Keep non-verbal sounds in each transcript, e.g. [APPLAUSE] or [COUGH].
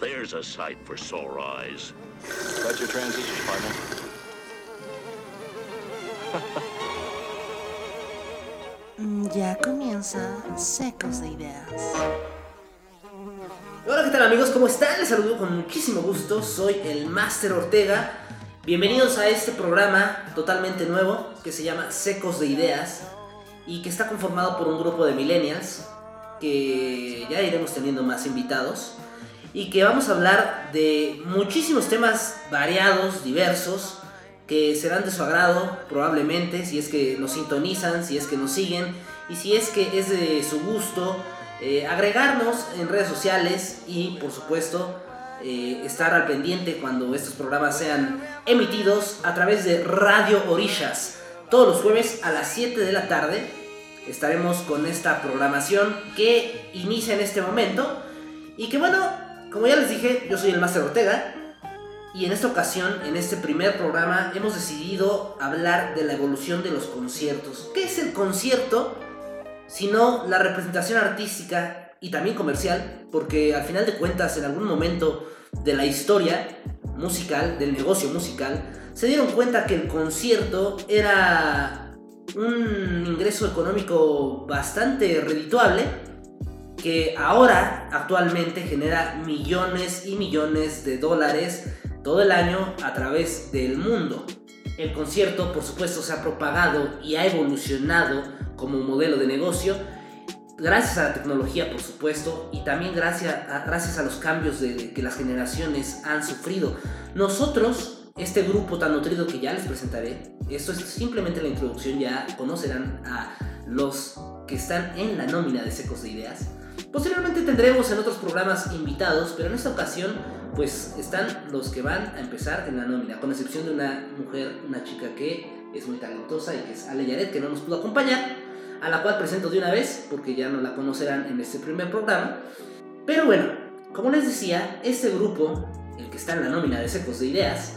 there's a sight for sore eyes. Got your transistors, partner. Mm, Ya comienza Secos de Ideas. Hola, ¿qué tal amigos? ¿Cómo están? Les saludo con muchísimo gusto. Soy el Master Ortega. Bienvenidos a este programa totalmente nuevo que se llama Secos de Ideas y que está conformado por un grupo de millennials que ya iremos teniendo más invitados y que vamos a hablar de muchísimos temas variados, diversos, que serán de su agrado probablemente si es que nos sintonizan, si es que nos siguen y si es que es de su gusto eh, agregarnos en redes sociales y por supuesto eh, estar al pendiente cuando estos programas sean emitidos a través de Radio Orillas. Todos los jueves a las 7 de la tarde estaremos con esta programación que inicia en este momento y que bueno, como ya les dije, yo soy el Master Ortega y en esta ocasión, en este primer programa, hemos decidido hablar de la evolución de los conciertos. ¿Qué es el concierto? Sino la representación artística y también comercial, porque al final de cuentas, en algún momento de la historia musical, del negocio musical, se dieron cuenta que el concierto era un ingreso económico bastante redituable, que ahora actualmente genera millones y millones de dólares todo el año a través del mundo. El concierto, por supuesto, se ha propagado y ha evolucionado como modelo de negocio gracias a la tecnología, por supuesto, y también gracias a, gracias a los cambios que las generaciones han sufrido. Nosotros, este grupo tan nutrido que ya les presentaré, esto es simplemente la introducción, ya conocerán a los que están en la nómina de Secos de Ideas. Posteriormente tendremos en otros programas invitados, pero en esta ocasión pues están los que van a empezar en la nómina, con excepción de una mujer, una chica que es muy talentosa y que es Ale Yaret, que no nos pudo acompañar, a la cual presento de una vez, porque ya no la conocerán en este primer programa. Pero bueno, como les decía, este grupo, el que está en la nómina de Secos de Ideas,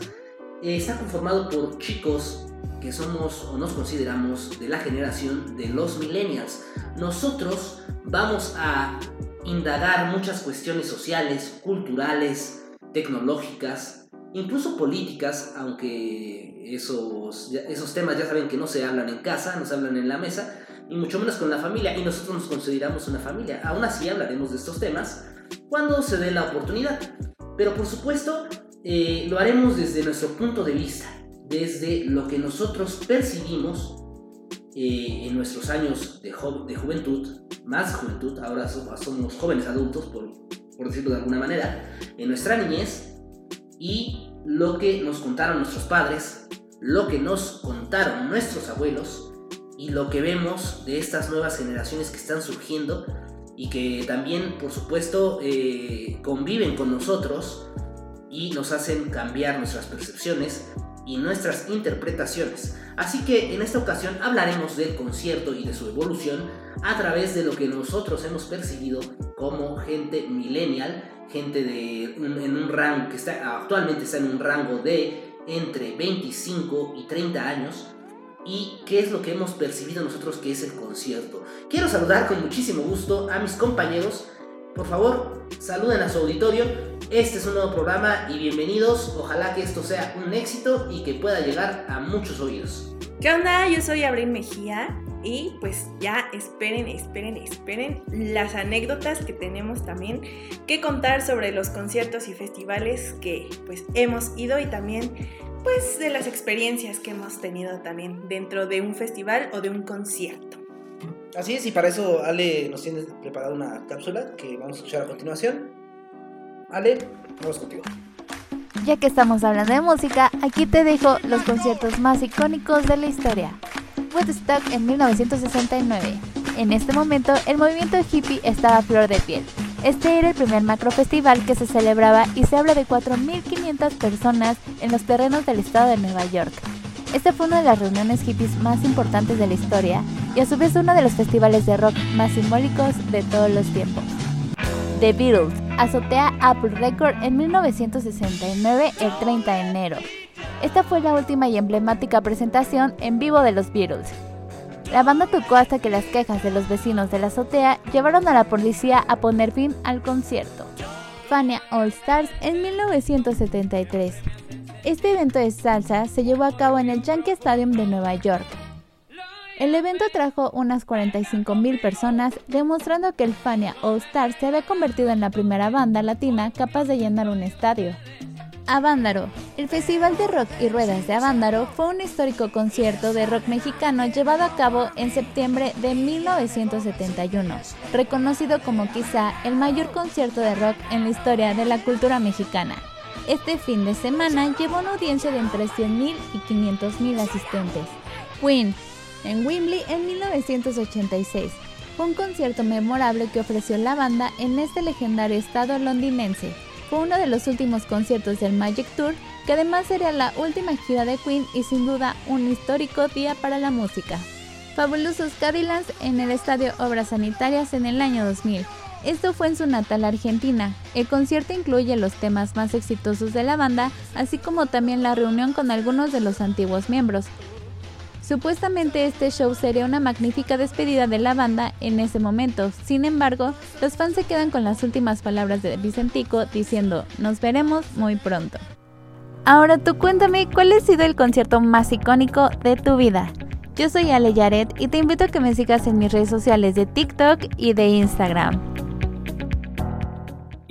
eh, está conformado por chicos que somos o nos consideramos de la generación de los millennials. Nosotros vamos a indagar muchas cuestiones sociales, culturales, tecnológicas, incluso políticas, aunque esos, esos temas ya saben que no se hablan en casa, no se hablan en la mesa, y mucho menos con la familia, y nosotros nos consideramos una familia. Aún así hablaremos de estos temas cuando se dé la oportunidad. Pero por supuesto, eh, lo haremos desde nuestro punto de vista, desde lo que nosotros percibimos eh, en nuestros años de, juventud, más juventud, ahora somos jóvenes adultos, por, por decirlo de alguna manera, en nuestra niñez, y lo que nos contaron nuestros padres, lo que nos contaron nuestros abuelos, y lo que vemos de estas nuevas generaciones que están surgiendo y que también, por supuesto, eh, conviven con nosotros y nos hacen cambiar nuestras percepciones y nuestras interpretaciones. Así que en esta ocasión hablaremos del concierto y de su evolución a través de lo que nosotros hemos percibido como gente millennial, gente de en un rango que está actualmente está en un rango de entre 25 y 30 años y qué es lo que hemos percibido nosotros que es el concierto. Quiero saludar con muchísimo gusto a mis compañeros. Por favor, saluden a su auditorio. Este es un nuevo programa y bienvenidos. Ojalá que esto sea un éxito y que pueda llegar a muchos oídos. ¿Qué onda? Yo soy Abril Mejía y pues ya esperen, esperen, esperen las anécdotas que tenemos también que contar sobre los conciertos y festivales que pues hemos ido y también pues de las experiencias que hemos tenido también dentro de un festival o de un concierto. Así es, y para eso Ale nos tiene preparada una cápsula que vamos a escuchar a continuación. Ale, vamos contigo. Ya que estamos hablando de música, aquí te dejo los conciertos más icónicos de la historia. Woodstock en 1969. En este momento, el movimiento hippie estaba a flor de piel. Este era el primer macro festival que se celebraba y se habla de 4.500 personas en los terrenos del estado de Nueva York. Este fue una de las reuniones hippies más importantes de la historia y a su vez uno de los festivales de rock más simbólicos de todos los tiempos. The Beatles azotea Apple Record en 1969 el 30 de enero. Esta fue la última y emblemática presentación en vivo de los Beatles. La banda tocó hasta que las quejas de los vecinos de la azotea llevaron a la policía a poner fin al concierto. Fania All Stars en 1973. Este evento de salsa se llevó a cabo en el Yankee Stadium de Nueva York. El evento atrajo unas 45.000 personas, demostrando que el Fania All Stars se había convertido en la primera banda latina capaz de llenar un estadio. Avándaro. El Festival de Rock y Ruedas de Avándaro fue un histórico concierto de rock mexicano llevado a cabo en septiembre de 1971, reconocido como quizá el mayor concierto de rock en la historia de la cultura mexicana. Este fin de semana llevó una audiencia de entre 100.000 y 500.000 asistentes. Queen, en Wembley en 1986. Fue un concierto memorable que ofreció la banda en este legendario estado londinense. Fue uno de los últimos conciertos del Magic Tour, que además sería la última gira de Queen y sin duda un histórico día para la música. Fabulosos Cadillacs en el Estadio Obras Sanitarias en el año 2000. Esto fue en su natal Argentina. El concierto incluye los temas más exitosos de la banda, así como también la reunión con algunos de los antiguos miembros. Supuestamente este show sería una magnífica despedida de la banda en ese momento, sin embargo, los fans se quedan con las últimas palabras de Vicentico diciendo, nos veremos muy pronto. Ahora tú cuéntame cuál ha sido el concierto más icónico de tu vida. Yo soy Ale Yaret y te invito a que me sigas en mis redes sociales de TikTok y de Instagram.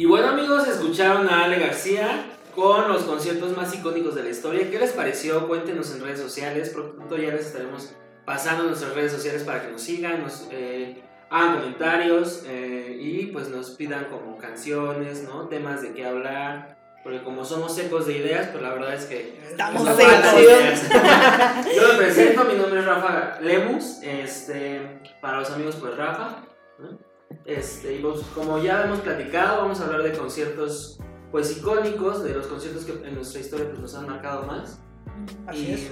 Y bueno amigos, escucharon a Ale García con los conciertos más icónicos de la historia. ¿Qué les pareció? Cuéntenos en redes sociales. Pronto ya les estaremos pasando nuestras redes sociales para que nos sigan, nos eh, hagan comentarios eh, y pues nos pidan como canciones, ¿no? Temas de qué hablar. Porque como somos secos de ideas, pues la verdad es que... Estamos secos. [LAUGHS] Yo me presento, mi nombre es Rafa Lemus. Este, para los amigos, pues Rafa. Este, y pues, como ya hemos platicado, vamos a hablar de conciertos pues icónicos, de los conciertos que en nuestra historia pues, nos han marcado más. Así y es.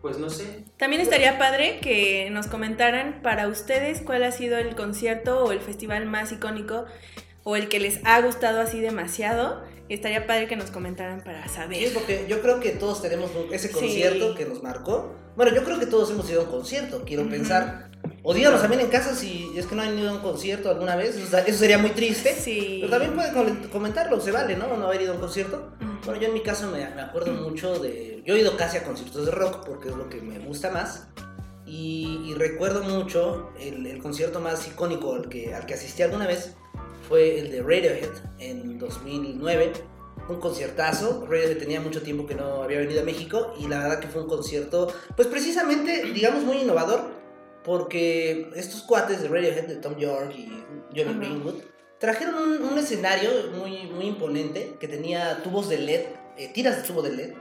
pues no sé. También estaría padre que nos comentaran para ustedes cuál ha sido el concierto o el festival más icónico o el que les ha gustado así demasiado. Estaría padre que nos comentaran para Sí, saber. porque yo creo que todos tenemos ese Sí. concierto que nos marcó. Bueno, yo creo que todos hemos ido a un concierto, quiero Ujú. pensar. O díganos también en casa si es que no han ido a un concierto alguna vez. Eso, eso sería muy triste. Sí. Pero también pueden com- comentarlo, se vale, ¿no? No haber ido a un concierto. Bueno, yo en mi caso me, me acuerdo mucho de... Yo he ido casi a conciertos de rock porque es lo que me gusta más. Y, y recuerdo mucho el, el concierto más icónico al que, al que asistí alguna vez fue el de Radiohead en 2009. Un conciertazo. Radiohead tenía mucho tiempo que no había venido a México y la verdad que fue un concierto, pues precisamente, digamos, muy innovador. Porque estos cuates de Radiohead, de Tom York y Johnny. Greenwood, trajeron un, un escenario muy, muy imponente que tenía tubos de LED, eh, tiras de tubo de LED,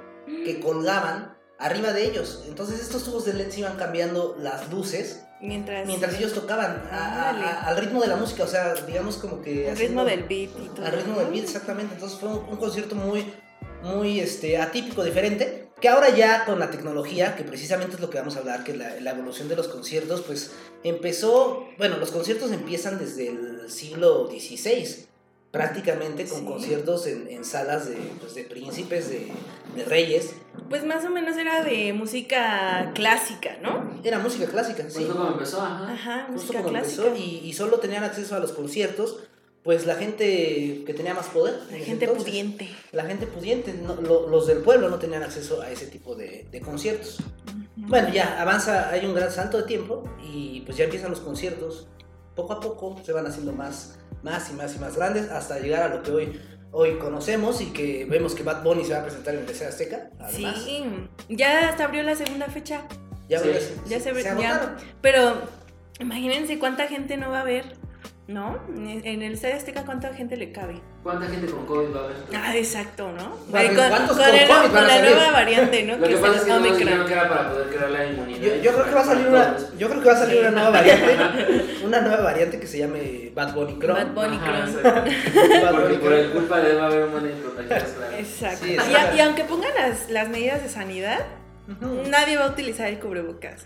que colgaban arriba de ellos. Entonces estos tubos de LED se iban cambiando las luces Mientras, mientras ellos tocaban a- a- al ritmo de la música, o sea, digamos como que... haciendo- ritmo del beat y todo. Al ritmo del beat, exactamente. Entonces fue un, un concierto muy, muy este, atípico, diferente. Que ahora ya con la tecnología, que precisamente es lo que vamos a hablar, que la, la evolución de los conciertos, pues empezó, bueno, los conciertos empiezan desde el siglo XVI, prácticamente con Sí. conciertos en, en salas de, pues, de príncipes, de, de reyes. Pues más o menos era de música clásica, ¿no? Era música clásica, Pues sí. fue como empezó, ajá. Ajá, Justo música clásica. empezó y, y solo tenían acceso a los conciertos, pues la gente que tenía más poder. La gente entonces. pudiente. la gente pudiente, no- lo- los del pueblo no tenían acceso a ese tipo de, de conciertos. Bueno, ya avanza, hay un gran salto de tiempo y pues ya empiezan los conciertos. Poco a poco se van haciendo más, más y más y más grandes hasta llegar a lo que hoy, hoy conocemos y que vemos que Bad Bunny se va a presentar en el Deseo Azteca. Además, Sí, ya hasta abrió la segunda fecha. ya, Sí. ves, Ya se ve- ya. agotaron. Pero imagínense cuánta gente no va a ver, ¿no? En el Estadio Azteca, ¿cuánta gente le cabe? ¿Cuánta gente con COVID va a haber? Ah, exacto, ¿no? Bueno, con, ¿cuántos con con el- COVID con la salir? nueva variante, ¿no? Lo que es pasa el es que Omicron. dijeron que era para poder crear la inmunidad. Yo, yo creo que va a salir una, yo creo que va a salir Sí. una nueva variante, una nueva variante que se llame Bad Bunny Chrome. Bad Bunny Ajá, Chrome. [LAUGHS] por el culpa de él va a haber un montón de. Exacto. Sí, y, exacto. a- y aunque pongan las, las medidas de sanidad, nadie va a utilizar el cubrebocas.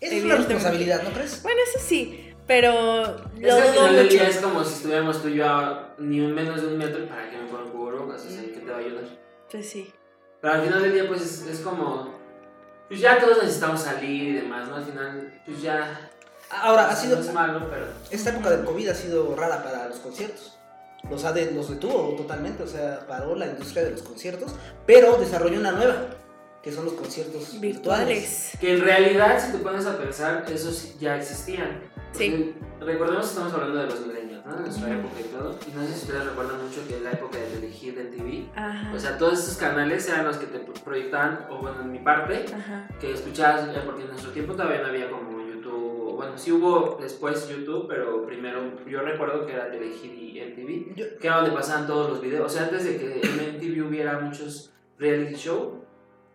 Esa es una responsabilidad, ¿no crees? Bueno, eso sí, pero Es lo que al dudo final del mucho. día es como si estuviéramos tú y yo a ni un menos de un metro para que me ponga un cubrebocas, o sea, ¿qué te va a ayudar? Pues sí. Pero al final del día, pues es, es como. Pues ya todos necesitamos salir y demás, ¿no? Al final, pues ya. Ahora, ha no sido, es malo, pero. esta época del COVID ha sido rara para los conciertos. los, ha de- los detuvo totalmente, o sea, paró la industria de los conciertos, pero desarrolló una nueva, que son los conciertos virtuales. Virtuales. Que en realidad, si te pones a pensar, esos ya existían. Sí. Recordemos que estamos hablando de los milenios, ¿no? De nuestra época y todo. Y no sé si ustedes recuerdan mucho que la época de Telehit en TV, Ajá. o sea, todos esos canales eran los que te proyectaban, o bueno, en mi parte, Ajá. que escuchabas, eh, porque en nuestro tiempo todavía no había como YouTube, bueno, sí hubo después YouTube, pero primero yo recuerdo que era Telehit y MTV, Yo- que era donde pasaban todos los videos. O sea, antes de que en MTV hubiera muchos reality show,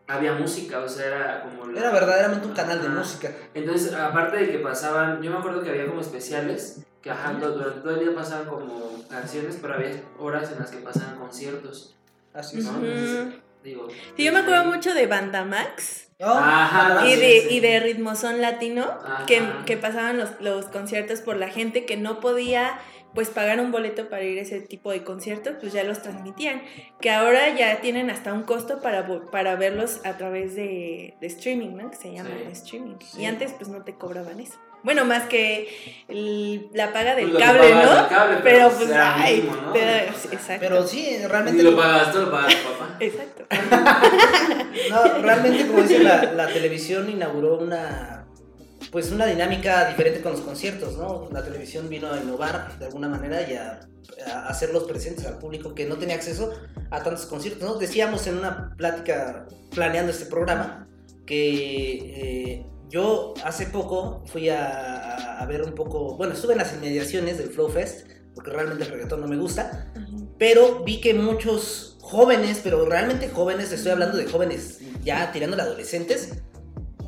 había música, o sea, era como... la- Era verdaderamente un canal de Ajá. música. Entonces, aparte de que pasaban, yo me acuerdo que había como especiales, que ajá, durante todo el día pasaban como canciones, pero había horas en las que pasaban conciertos, Así es. ¿no? Ujú. Entonces, digo... Sí, yo me acuerdo mucho de Banda Max Oh, Ajá, y de, y de Ritmozón Latino, Ajá. que, que pasaban los, los conciertos por la gente que no podía pues pagar un boleto para ir a ese tipo de conciertos, pues ya los transmitían. Que ahora ya tienen hasta un costo para, para verlos a través de, de streaming, ¿no? Que se llama Sí. streaming. Sí. Y antes pues no te cobraban eso. Bueno, más que el- la paga del Pues cable, ¿no? del cable, pero pero pues, era ay, ¿no? te da- exacto. Pero sí, Y realmente... lo pagas, tú lo pagas, papá. [LAUGHS] Exacto. No, realmente, como dice, la, la televisión inauguró una, pues una dinámica diferente con los conciertos, ¿no? La televisión vino a innovar de alguna manera y a, a hacerlos presentes al público que no tenía acceso a tantos conciertos, ¿no? Decíamos en una plática planeando este programa que eh, yo hace poco fui a, a- a ver un poco, bueno, estuve en las inmediaciones del Flow Fest, porque realmente el reggaetón no me gusta, pero vi que muchos jóvenes, pero realmente jóvenes, estoy hablando de jóvenes ya tirando de adolescentes,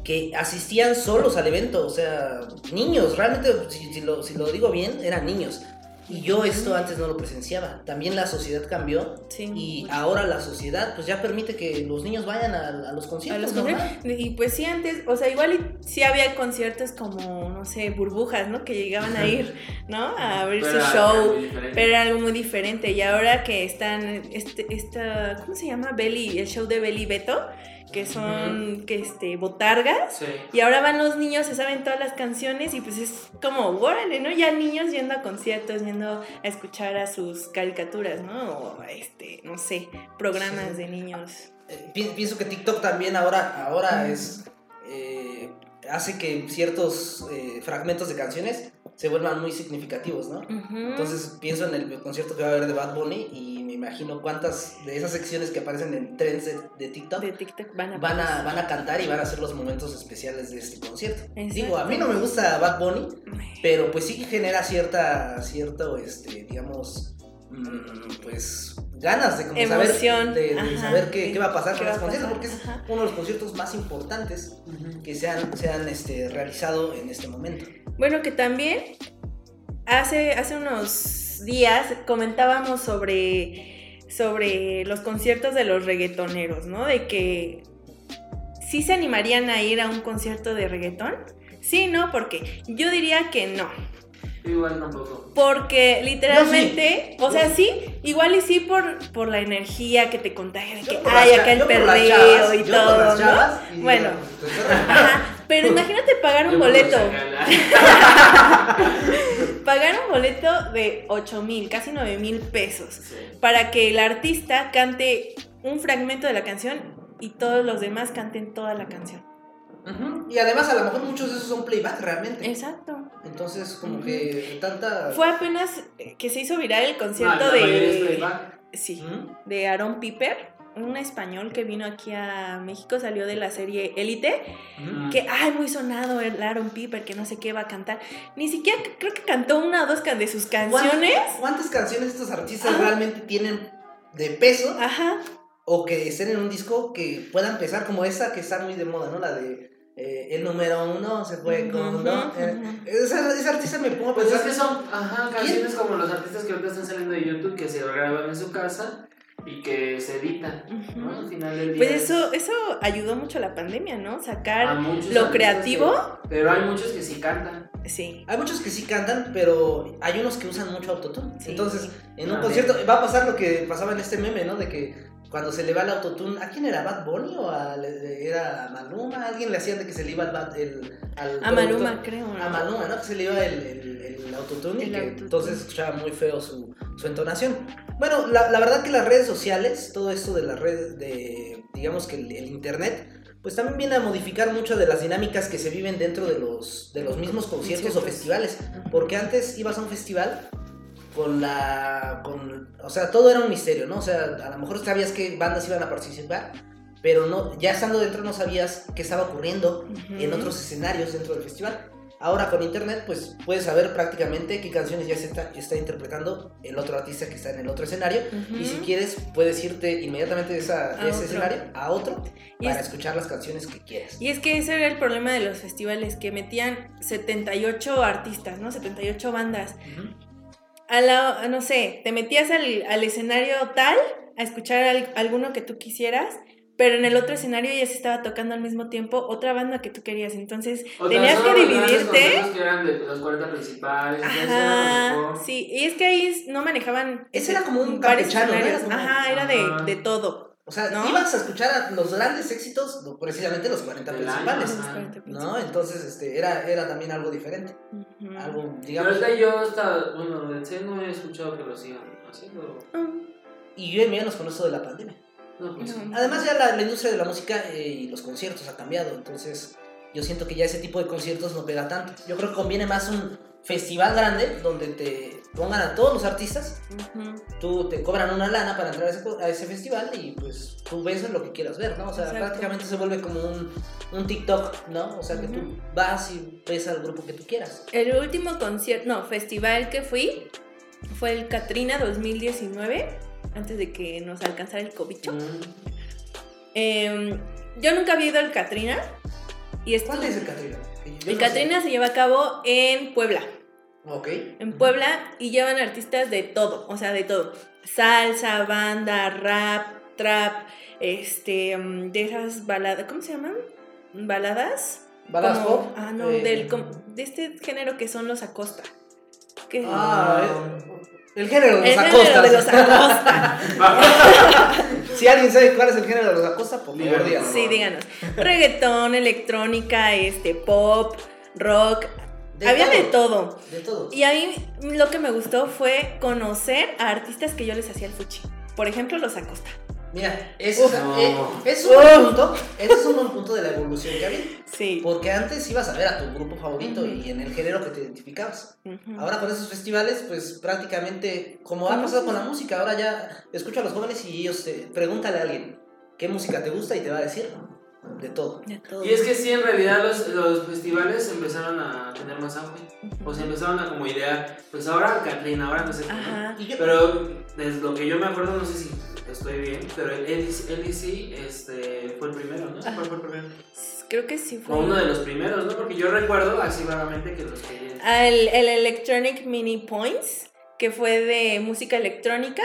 que asistían solos al evento, o sea, niños, realmente, si, si lo, si lo digo bien, eran niños. Y yo esto antes no lo presenciaba. También la sociedad cambió Sí. y ahora la sociedad pues ya permite que los niños vayan a, a los A conciertos. los normal. conciertos. Y pues sí, antes, o sea, igual sí había conciertos como, no sé, burbujas, ¿no? Que llegaban a ir, [LAUGHS] ¿no? A abrir Pero su era show. muy diferente. Pero era algo muy diferente. Y ahora que están, este, esta, ¿cómo se llama? Belly, el show de Belly Beto, que son, que este, botargas. Sí. Y ahora van los niños, se saben todas las canciones y pues es como, órale, ¿no? Ya niños yendo a conciertos, yendo a escuchar a sus caricaturas, ¿no? O este, no sé, programas Sí. de niños. Eh, pi- pienso que TikTok también ahora, ahora es eh, hace que ciertos eh, fragmentos de canciones se vuelvan muy significativos, ¿no? Entonces pienso en el concierto que va a haber de Bad Bunny y me imagino cuántas de esas secciones que aparecen en trends de, de TikTok de TikTok van a van a, van a cantar y van a ser los momentos especiales de este concierto. Exacto. Digo, a mí no me gusta Bad Bunny, pero pues sí genera cierta, cierto, este, digamos, mm, pues ganas de como Emoción, saber, de, saber qué, qué va a pasar con va ese a concierto, pasar, porque es ajá. uno de los conciertos más importantes que se han, se han este, realizado en este momento. Bueno, que también hace, hace unos días comentábamos sobre, sobre los conciertos de los reggaetoneros, ¿no? De que sí se animarían a ir a un concierto de reggaetón. Sí, ¿no? Porque yo diría que no. Igual tampoco. Porque literalmente, o sea, sí, igual y sí por, por la energía que te contagia de que hay acá el perreo chavas, y yo todo, ¿no? y Bueno, ajá, pero imagínate pagar un boleto. [LAUGHS] Pagar un boleto de 8 mil, casi 9 mil pesos, Sí. para que el artista cante un fragmento de la canción y todos los demás canten toda la canción. Ujú, Y además a lo mejor muchos de esos son playback realmente. Exacto. Entonces como que tanta... Fue apenas que se hizo viral el Ah, concierto es de... Sí, de Aaron Piper, un español que vino aquí a México, salió de la serie Élite, que, ay, muy sonado el Aaron Piper, que no sé qué va a cantar. Ni siquiera, creo que cantó una o dos de sus canciones. ¿Cuántas, cuántas canciones estos artistas realmente tienen de peso Ajá, o que estén en un disco que puedan pesar como esa que está muy de moda, ¿no? La de eh, el número uno se fue con... ¿no? Eh, esa, esa artista me pongo a Pues es pensar... que son ajá, canciones como los artistas que ahorita están saliendo de YouTube que se graban en su casa y que se editan, ¿no? Al final del día. Pues es- eso, eso ayudó mucho a la pandemia, ¿no? Sacar lo creativo. que- pero hay muchos que sí cantan. Sí. Hay muchos que sí cantan, pero hay unos que usan mucho autotune. Sí. Entonces, en un concierto va a pasar lo que pasaba en este meme, ¿no? De que cuando se le va el autotune, ¿a quién era? ¿Bad Bunny o a, era a Maluma? ¿A alguien le hacían de que se le iba el, el al A Maluma, creo. ¿no? A Maluma, ¿no? Que se le iba el, el, el autotune y que autotune. entonces escuchaba muy feo su, su entonación. Bueno, la, la verdad que las redes sociales, todo esto de las redes, de, digamos que el, el internet, pues también viene a modificar muchas de las dinámicas que se viven dentro de los, de los mismos conciertos o festivales. Porque antes ibas a un festival con la. Con, o sea, todo era un misterio, ¿no? O sea, a lo mejor sabías qué bandas iban a participar, pero no, ya estando dentro no sabías qué estaba ocurriendo en otros escenarios dentro del festival. Ahora con internet, pues puedes saber prácticamente qué canciones ya se está, está interpretando el otro artista que está en el otro escenario. Y si quieres, puedes irte inmediatamente de, esa, de ese escenario a otro Y para es- escuchar las canciones que quieras. Y es que ese era el problema de los festivales, que metían 78 artistas, ¿no? 78 bandas. Ujú. A la, no sé, te metías al, al escenario tal a escuchar al- alguno que tú quisieras, pero en el otro escenario ya se estaba tocando al mismo tiempo otra banda que tú querías. Entonces O tenías que dividirte. que eran de los 40 principales. Ajá, sí, y es que ahí no manejaban Ese era como un campechano, ¿no? escenarios. Era como- Ajá, era de, de todo. O sea, ¿No? ibas a escuchar a los grandes éxitos, precisamente los 40 Del año, principales. 40 ¿No? Entonces, este, era, era también algo diferente. Algo, Pero digamos. ahorita yo hasta, bueno, de C no he escuchado que lo sigan haciendo. Mm, Y yo menos con esto de la pandemia. No, pues, No. Además, ya la, la industria de la música eh, y los conciertos ha cambiado. Entonces, yo siento que ya ese tipo de conciertos no pega tanto. Yo creo que conviene más un festival grande donde te pongan a todos los artistas. Tú te cobran una lana para entrar a ese, a ese festival y pues tú ves lo que quieras ver, ¿no? O sea, Exacto. prácticamente se vuelve como un, un TikTok, ¿no? O sea, que tú vas y ves al grupo que tú quieras. El último concierto, no, festival que fui fue el Katrina 2019, antes de que nos alcanzara el cobicho. mm, Em, yo nunca había ido al Katrina. Y ¿Cuál es el yo el no sé. Katrina se lleva a cabo en Puebla. Ok. En Puebla y llevan artistas de todo, o sea, de todo. Salsa, banda, rap, trap, este, mm, de esas baladas, ¿cómo se llaman? ¿Baladas? ¿Baladas Como- pop? Ah, no, Eh, del, com- de este género que son los Acosta. Ah, eh, el género de el los género Acosta. de los Acosta. [LAUGHS] si alguien sabe cuál es el género de los Acosta, por favor, díganos. sí, díganos. Reggaetón, electrónica, este, pop, rock. De Había todo. de todo. De todo. Y a mí lo que me gustó fue conocer a artistas que yo les hacía el fuchi. Por ejemplo, los Acosta. Mira, ese es, No. eh, es un buen punto. Ese es un buen punto de la evolución que había. Sí. Porque antes ibas a ver a tu grupo favorito Ujú. y en el género que te identificabas. Ahora con esos festivales, pues prácticamente, como ha pasado con la música, ahora ya escucho a los jóvenes y ellos te pregúntale a alguien qué música te gusta y te va a decir de todo. De todo. Y es que sí, en realidad los, los festivales empezaron a tener más auge. O sea, empezaron a como idear, pues ahora Katrina, ahora no sé qué. Pero desde lo que yo me acuerdo, no sé si estoy bien, pero el LDC, LDC, este, fue el primero, ¿no? ¿Cuál fue el primero? Creo que sí fue. O uno de los primeros, ¿no? Porque yo recuerdo así vagamente que los querían. Ah, el, el Electronic Mini Points, que fue de música electrónica,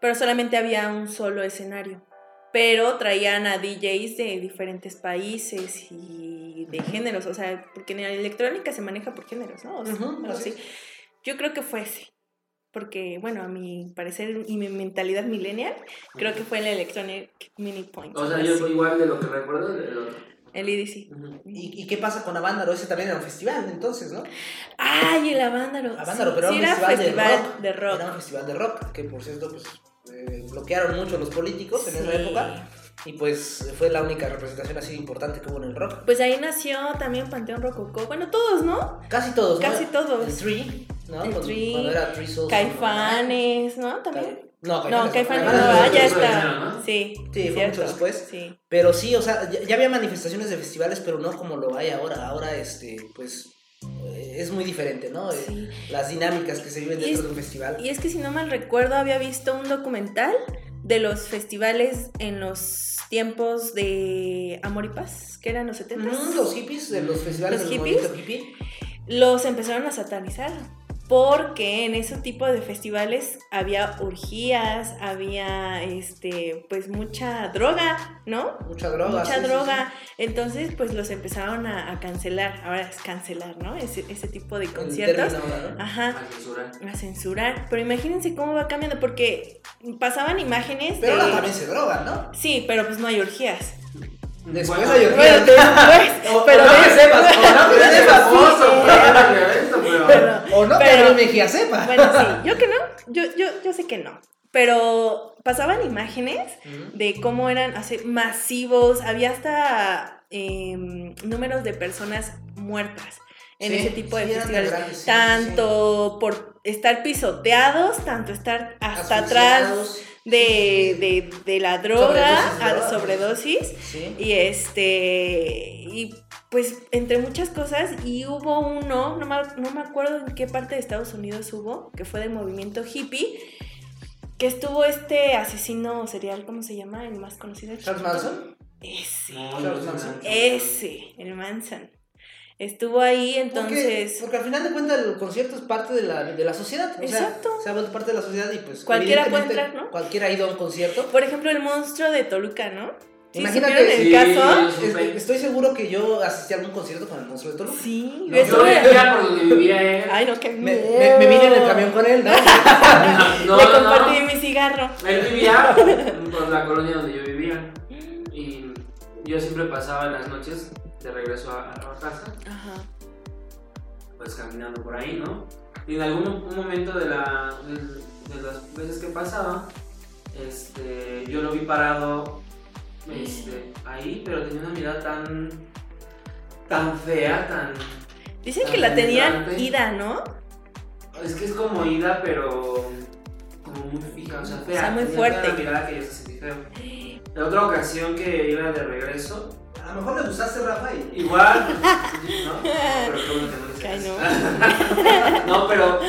pero solamente había un solo escenario. Pero traían a DJs de diferentes países y de géneros, o sea, porque en la electrónica se maneja por géneros, ¿no? O sea, así así. Yo creo que fue ese. Porque, bueno, a mi parecer y mi mentalidad millennial, creo que fue el Electronic Mini Points. O sea, yo así. igual de lo que recuerdo del otro. El EDC. Ujú. ¿Y, y qué pasa con Avándaro? Ese también era un festival, entonces, ¿no? ¡Ay, el Avándaro! Avándaro, Sí, pero sí, era un festival de, rock. de rock. Era un festival de rock, que por cierto, pues eh, bloquearon mucho los políticos en esa época. Y pues fue la única representación así importante que hubo en el rock. Pues ahí nació también Panteón Rococó. Bueno, todos, ¿no? Casi todos, ¿no? Casi todos. El Tree, ¿no? El cuando, Tree, cuando era Tree Souls. Caifanes, ¿no? También. No, No, Caifanes no, ah, ya está. Sí, Sí, fue cierto. mucho después. Sí. Pero sí, o sea, ya, ya había manifestaciones de festivales, pero no como lo hay ahora. Ahora, este, pues, es muy diferente, ¿no? Eh, Sí. Las dinámicas que se viven dentro es- de un festival. Y es que si no mal recuerdo, había visto un documental de los festivales en los tiempos de Amor y Paz, que eran los 70 Mm, los hippies de los festivales ¿Los del hippies? hippie. los empezaron a satanizar. Porque en ese tipo de festivales había orgías, había este, pues mucha droga, ¿no? Mucha droga. mucha sí, sí, droga. Entonces, pues los empezaron a, a cancelar. Ahora es cancelar, ¿no? Ese, ese tipo de conciertos. término ahora, ¿no? Ajá. A censurar. A censurar. Pero imagínense cómo va cambiando, porque pasaban imágenes Pero de. ahora también se drogan, ¿no? Sí, pero pues no hay orgías. Después Bueno, hay Bueno, orgías. después. [LAUGHS] O- pero no de- que sepas, o no que sepas. O no, Pero- pero Mejía sepa. Bueno, sí, [LAUGHS] yo que no, yo, yo, yo sé que no. Pero pasaban imágenes de cómo eran así, masivos, había hasta em, números de personas muertas en Sí, ese tipo de sí, festivales. sí, tanto por estar pisoteados, tanto estar hasta atrás de, de, de la droga, Sobredosis a la sobredosis. Y este, y pues entre muchas cosas, y hubo uno, no me, no me acuerdo en qué parte de Estados Unidos hubo, que fue del movimiento hippie, que estuvo este asesino serial, ¿cómo se llama? El más conocido. Charles Manson. Ese, No, Charles Manson. ese, el Manson. Estuvo ahí, entonces... porque al final de cuentas el concierto es parte de la, de la sociedad. O Exacto. Sea, se ha vuelto parte de la sociedad y pues. Cualquiera puede entrar, ¿no? Cualquiera ha ido a un concierto. Por ejemplo, el monstruo de Toluca, ¿no? ¿Sí Imagínate, el sí, caso? Es- estoy seguro que yo asistí a algún concierto con el monstruo de Toluca. Sí, No, yo vivía por donde vivía [LAUGHS] él. Ay, no, qué Me, miedo. me, me vine en el camión con él, ¿no? [LAUGHS] No, Le no, compartí no. mi cigarro. Él vivía por la colonia donde yo vivía. Y yo siempre pasaba en las noches de regreso a, a la casa, Ajá. pues caminando por ahí, ¿no? Y en algún un momento de, la, de, de las veces que pasaba, este, yo lo vi parado este, ahí, pero tenía una mirada tan, tan fea, tan... Dicen tan que la tenían ida, ¿no? Es que es como ida, pero como muy fija, o sea, fea. O sea, muy fuerte. Una mirada que yo se sentí feo. La otra ocasión que iba de regreso, A lo mejor le gustaste, Rafa. y- igual, [LAUGHS] ¿no? Pero qué bueno que no le [LAUGHS] no, pero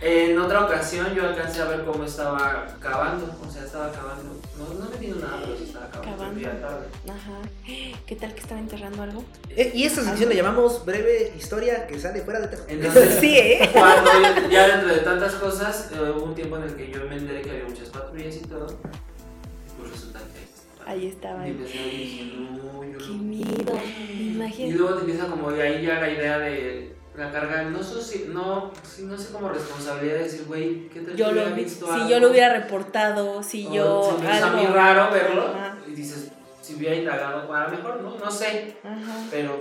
en otra ocasión yo alcancé a ver cómo estaba cavando, o sea, estaba cavando. No, no me vino nada, pero sí estaba cavando. Cavando. Ya tarde. Ajá. [GASPS] ¿Qué tal que estaba enterrando algo? Eh, y esta sección le llamamos breve historia que sale fuera de tema. Entonces, [LAUGHS] Sí, ¿eh? [LAUGHS] Cuando ya- ya dentro de tantas cosas, eh, hubo un tiempo en el que yo me enteré que había muchas patrullas y todo. Pues resulta que Ahí estaba. Y empecé a dije, no, yo Qué miedo. puedo". Me Y luego te empieza como de ahí ya la idea de la carga, no sé, si- no, no sé como responsabilidad de decir, güey, ¿qué tal Yo lo visto Si algo? yo lo hubiera reportado, si O yo. me hizo a mí algo- raro verlo Ajá. y dices, si hubiera indagado, a lo mejor no, no sé, Ajá. pero.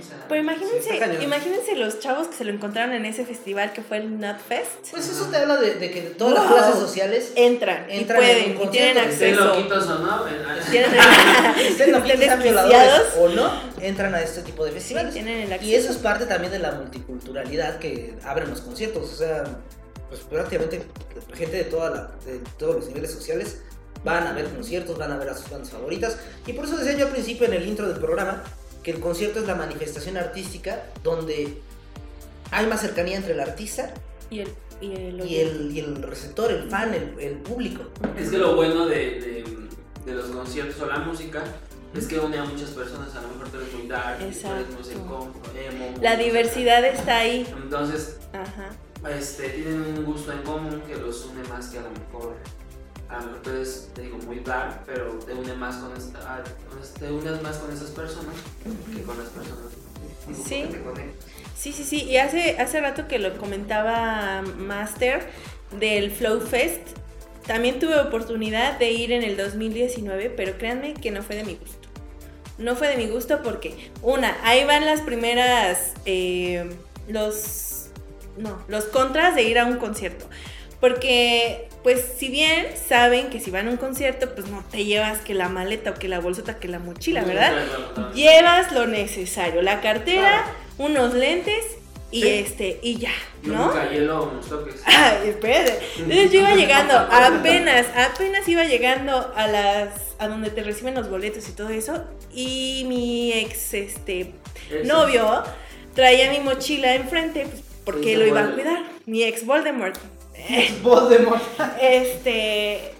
O sea, Pero imagínense, imagínense los chavos que se lo encontraron en ese festival que fue el Nutfest. Pues eso te habla de, de que todas las clases sociales Entran, Entran y en pueden, y tienen acceso. loquitos o no, Tienen, [LAUGHS] estén loquitos, violadores o no, entran a este tipo de Sí, festivales. tienen el acceso. y eso es parte también de la multiculturalidad que abren los conciertos. O sea, pues prácticamente gente de, toda la, de todos los niveles sociales van a ver conciertos, van a ver a sus bandas favoritas. Y por eso decía yo al principio en el intro del programa que el concierto es la manifestación artística donde hay más cercanía entre el artista Y el, y el, y el, y el receptor, el fan, el, el público. Es que lo bueno de, de, de los conciertos o la música es que une a muchas personas. A lo mejor tú eres muy dark, tú eres secón, emo. La diversidad está ahí. Entonces, Ajá. este, tienen un gusto en común que los une más que a lo mejor. A lo mejor eres, te digo, muy dark, pero te une más con esta, es- te unes más con esas personas que con las personas. Sí. que te. Sí, sí, sí. Y hace, hace rato que lo comentaba Master del Flow Fest. También tuve oportunidad de ir en el 2019, pero créanme que no fue de mi gusto. No fue de mi gusto porque, una, ahí van las primeras, eh, los, no, los contras de ir a un concierto. Porque, pues, si bien saben que si van a un concierto, pues no te llevas que la maleta o que la bolsota, que la mochila, ¿verdad? Llevas lo necesario, la cartera, unos lentes y Sí. este, y ya, Yo ¿no? nunca hielo unos toques. Ay, [LAUGHS] espérate. Entonces yo iba llegando, apenas, apenas iba llegando a las, a donde te reciben los boletos y todo eso, y mi ex, este, novio traía mi mochila enfrente, pues, porque lo iba a cuidar, mi ex Voldemort. [LAUGHS] Voldemort. Este.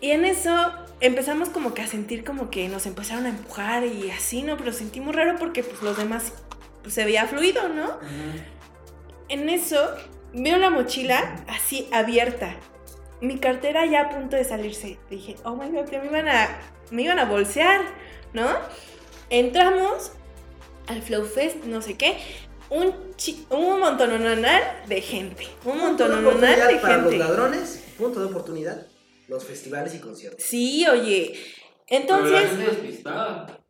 Y en eso empezamos como que a sentir como que nos empezaron a empujar y así, ¿no? Pero sentimos raro porque pues los demás pues, se veía fluido, ¿no? Ujú. En eso veo la mochila así abierta. Mi cartera ya a punto de salirse. Dije, oh my god, que me iban a, me iban a bolsear, ¿no? Entramos al Flow Fest, no sé qué. Un, chi- un de gente. Un Punto de de para los gente. ladrones, punto de oportunidad, los festivales y conciertos. Sí, oye. Pero la Entonces, gente despistada.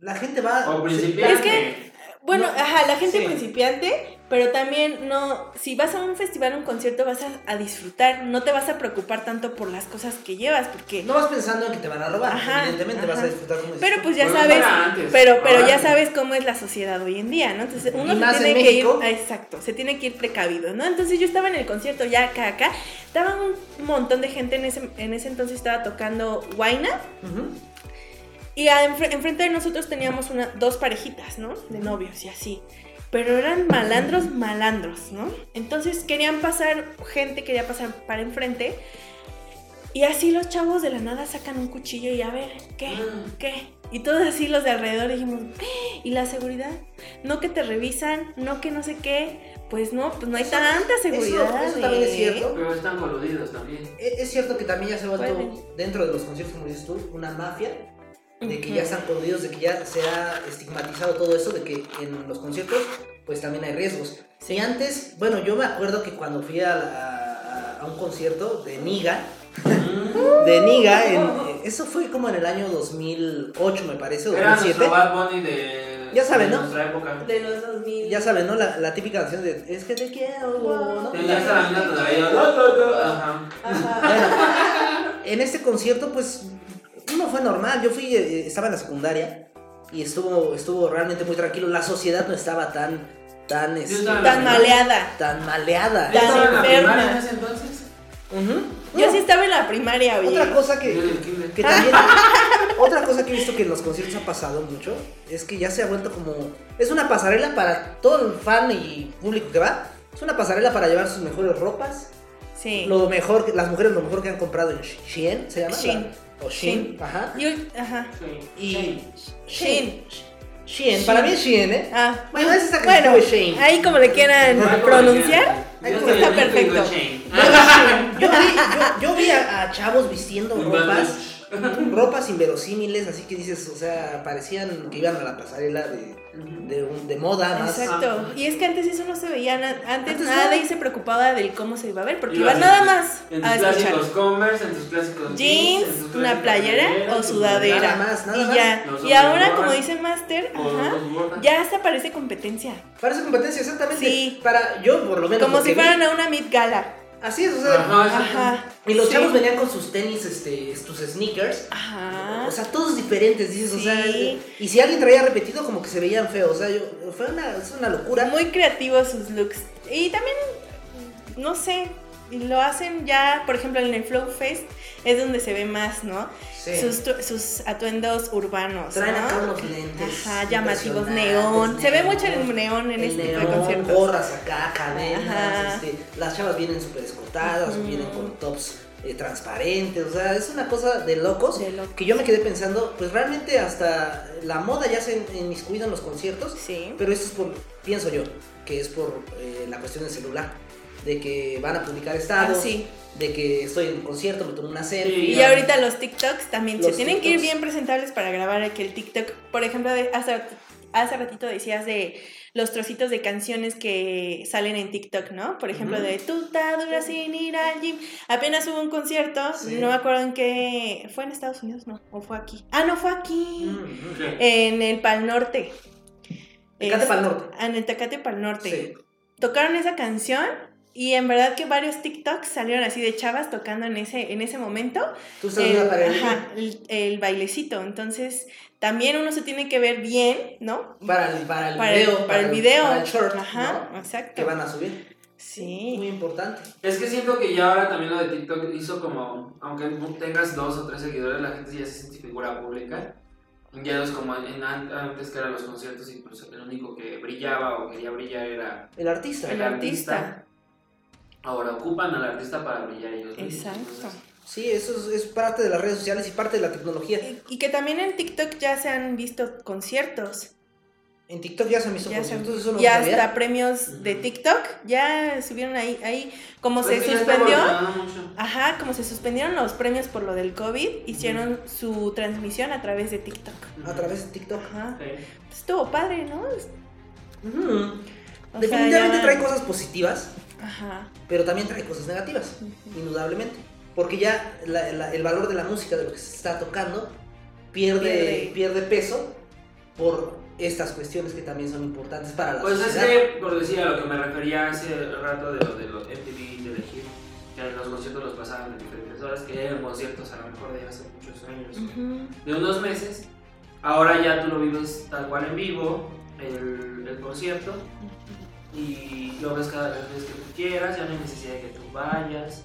La gente va. O principiante. Es que- bueno, No, ajá, la gente sí. principiante, pero también no, si vas a un festival, un concierto, vas a, a disfrutar, no te vas a preocupar tanto por las cosas que llevas, porque... No vas pensando en que te van a robar, Ajá, evidentemente ajá. vas a disfrutar como Pero pues ya Bueno, sabes, pero, pero ahora ya sabes cómo es la sociedad hoy en día, ¿no? Entonces uno se tiene que ir, exacto, se tiene que ir precavido, ¿no? Entonces yo estaba en el concierto ya acá, acá, estaba un montón de gente en ese, en ese entonces estaba tocando Ujú. y a- enfre- enfrente de nosotros teníamos una, dos parejitas, ¿no? De novios y así. Pero eran malandros, malandros, ¿no? Entonces querían pasar, gente quería pasar para enfrente. Y así los chavos de la nada sacan un cuchillo y a ver, ¿qué? ¿Qué? Y todos así los de alrededor dijimos, "¿Eh? ¿y la seguridad? No que te revisan, no que no sé qué. Pues no, pues no hay tanta seguridad. eso también es ¿eh? cierto. Pero están coludidos también. E- Es cierto que también ya se ha vuelto dentro de los conciertos, como dices tú, una mafia. De que ya están coludidos, de que ya se ha estigmatizado todo eso, de que en los conciertos pues también hay riesgos. Sí. Y antes, bueno, yo me acuerdo que cuando fui a, a- a un concierto de Niga, [LAUGHS] de Niga, en- eso fue como en el año 2008 me parece, o Era 2007. nuestro Bad Bunny de, Ya saben, de ¿no? nuestra época. De los 2000. Ya saben, ¿no? La, la típica canción de Es que te quiero, ¿no? Sí, ya está la todavía. No. Ajá. Bueno, en este concierto, pues, no fue normal. Yo fui, eh, estaba en la secundaria y estuvo, estuvo realmente muy tranquilo. La sociedad no estaba tan, tan, este, estaba en Tan maleada. tan maleada. ¿Ya Tan estaba en la enferma. primaria en ese entonces? Ujú. Yo No, sí estaba en la primaria, oye. Otra cosa que, que también, [LAUGHS] otra cosa que he visto que en los conciertos ha pasado mucho es que ya se ha vuelto como, es una pasarela para todo el fan y público que va. Es una pasarela para llevar sus mejores ropas, Sí. lo mejor, las mujeres lo mejor que han comprado en Shein, ¿se llama? Shein. O Shein. ajá. Yo, ajá. Y Shein. Shein, para mí es Shein, ¿eh? Ah. Bueno, es que Bueno, Shein. ahí como le quieran pronunciar. Está perfecto. Yo vi, yo, yo vi a, a chavos vistiendo ropas, ropas inverosímiles, así que dices, o sea, parecían que iban a la pasarela de, de, un- de moda más. Exacto. Y es que antes eso no se veía. Antes, Antes nadie no. se preocupaba del cómo se iba a ver, porque en nada más En a tus escuchar. clásicos Converse, en tus clásicos Jeans, en tus una playera o sudadera. Nada más, nada y más. ya. Y ahora, como dice Master, ajá, ya hasta parece competencia. Parece competencia, exactamente. Sí. Para, yo por lo menos. Como si vi, fueran a una mid gala. Así es, o sea. Ajá. Y los Sí. chavos venían con sus tenis, este, tus sneakers. Ajá. O sea, todos diferentes, dices, o sea. Y si alguien traía repetido, como que se veían feos. O sea, yo, fue una, es una locura. Muy creativos sus looks. Y también, no sé, y lo hacen ya, por ejemplo, en el Flow Fest es donde se ve más, ¿no? Sí. Sus, tu- sus atuendos urbanos. Traen ¿no? acá unos lentes. Ajá, llamativos neón. Se ve mucho el neón en El este tipo de conciertos. gorras acá, cadenas, este, las chavas vienen súper escotadas, vienen con tops eh, transparentes, o sea, es una cosa de locos, De locos. que yo me quedé pensando, pues realmente hasta la moda ya se inmiscuida en los conciertos, Sí. pero esto es por, pienso yo, que es por eh, la cuestión del celular, de que van a publicar estados, Ah, sí. de que estoy en un concierto, me tomo una selfie. Sí. Y ahorita los TikToks también se tienen que ir bien presentables para grabar que el TikTok, por ejemplo, hace, hace ratito decías de los trocitos de canciones que salen en TikTok, ¿no? Por ejemplo, Ujú. de Tuta dura sin ir al gym. Apenas hubo un concierto, Sí. no me acuerdo en qué. ¿Fue en Estados Unidos? No, o fue aquí. Ah, no, fue aquí. Mm. Sí. En el Pal Norte. Tecate Es- Pal Norte. En el Tecate Pal Norte. Sí. Tocaron esa canción. Y en verdad que varios TikToks salieron así de chavas tocando en ese, en ese momento Tú el, ajá, el, el bailecito. Entonces, también uno se tiene que ver bien, ¿no? para el, para el Para el- video, para el video. para el short, Ajá, ¿no? exacto. que van a subir. Muy Sí. importante. Es que siento que ya ahora también lo de TikTok hizo como, aunque tengas dos o tres seguidores, la gente ya se siente figura pública. Ya no es como en, antes que eran los conciertos y pues el único que brillaba o quería brillar era El artista. El artista. Ahora ocupan al artista para brillar ellos mismos. Exacto. entonces, Sí, eso es, es parte de las redes sociales y parte de la tecnología. Y, y que también en TikTok ya se han visto conciertos. En TikTok ya se han visto Ya se conciertos, eso no y lo sabía. hasta premios de TikTok ya subieron ahí, ahí como pues se suspendió. Ajá, como se suspendieron los premios por lo del COVID, hicieron su transmisión a través de TikTok. A través de TikTok. Ajá. Sí. Pues estuvo padre, ¿no? Definitivamente sea, ya- trae cosas positivas, Ajá. pero también trae cosas negativas, indudablemente. Porque ya la- la- el valor de la música, de lo que se está tocando, pierde, Pierde. pierde peso por estas cuestiones que también son importantes para la Pues es sociedad. que, por decir a lo que me refería hace rato de lo de los MTV de elegir, que los conciertos los pasaban en diferentes horas, que eran conciertos a lo mejor de hace muchos años, Ujú. de unos meses. Ahora ya tú lo vives tal cual en vivo, el, el concierto, y lo ves cada vez que tú quieras, ya no hay necesidad de que tú vayas.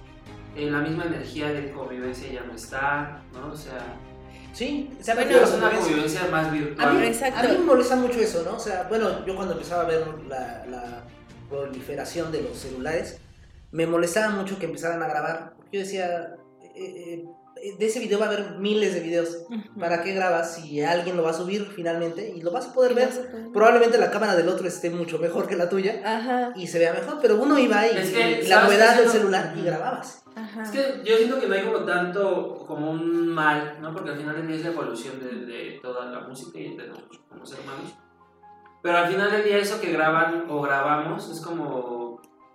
Eh, la misma energía de convivencia ya no está, ¿no? O sea, Sí, se ha Bueno, es una convivencia. convivencia más A virtual. mí, Exacto. a mí me molesta mucho eso, ¿no? O sea, bueno, yo cuando empezaba a ver la, la proliferación de los celulares, me molestaba mucho que empezaran a grabar. Yo decía, eh, eh, de ese video va a haber miles de videos. Ujú. ¿Para qué grabas si alguien lo va a subir finalmente y lo vas a poder ver? A Probablemente la cámara del otro esté mucho mejor que la tuya Ajá, y se vea mejor, pero uno iba ahí Es que, y la ¿sabes novedad del celular y grababas. ajá. Es que yo siento que no hay como tanto como un mal, ¿no? Porque al final del día es la evolución de, de toda la música y de nosotros como seres humanos. Pero al final del día eso que graban o grabamos es como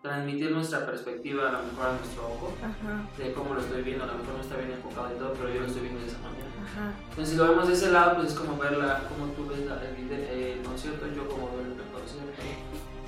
transmitir nuestra perspectiva a lo mejor a nuestro ojo, Ajá, de cómo lo estoy viendo, a lo mejor no está bien enfocado y todo, pero yo lo estoy viendo de esa manera. ajá. Entonces si lo vemos de ese lado, pues es como verla, como tú ves el, video- el concierto, yo como veo el.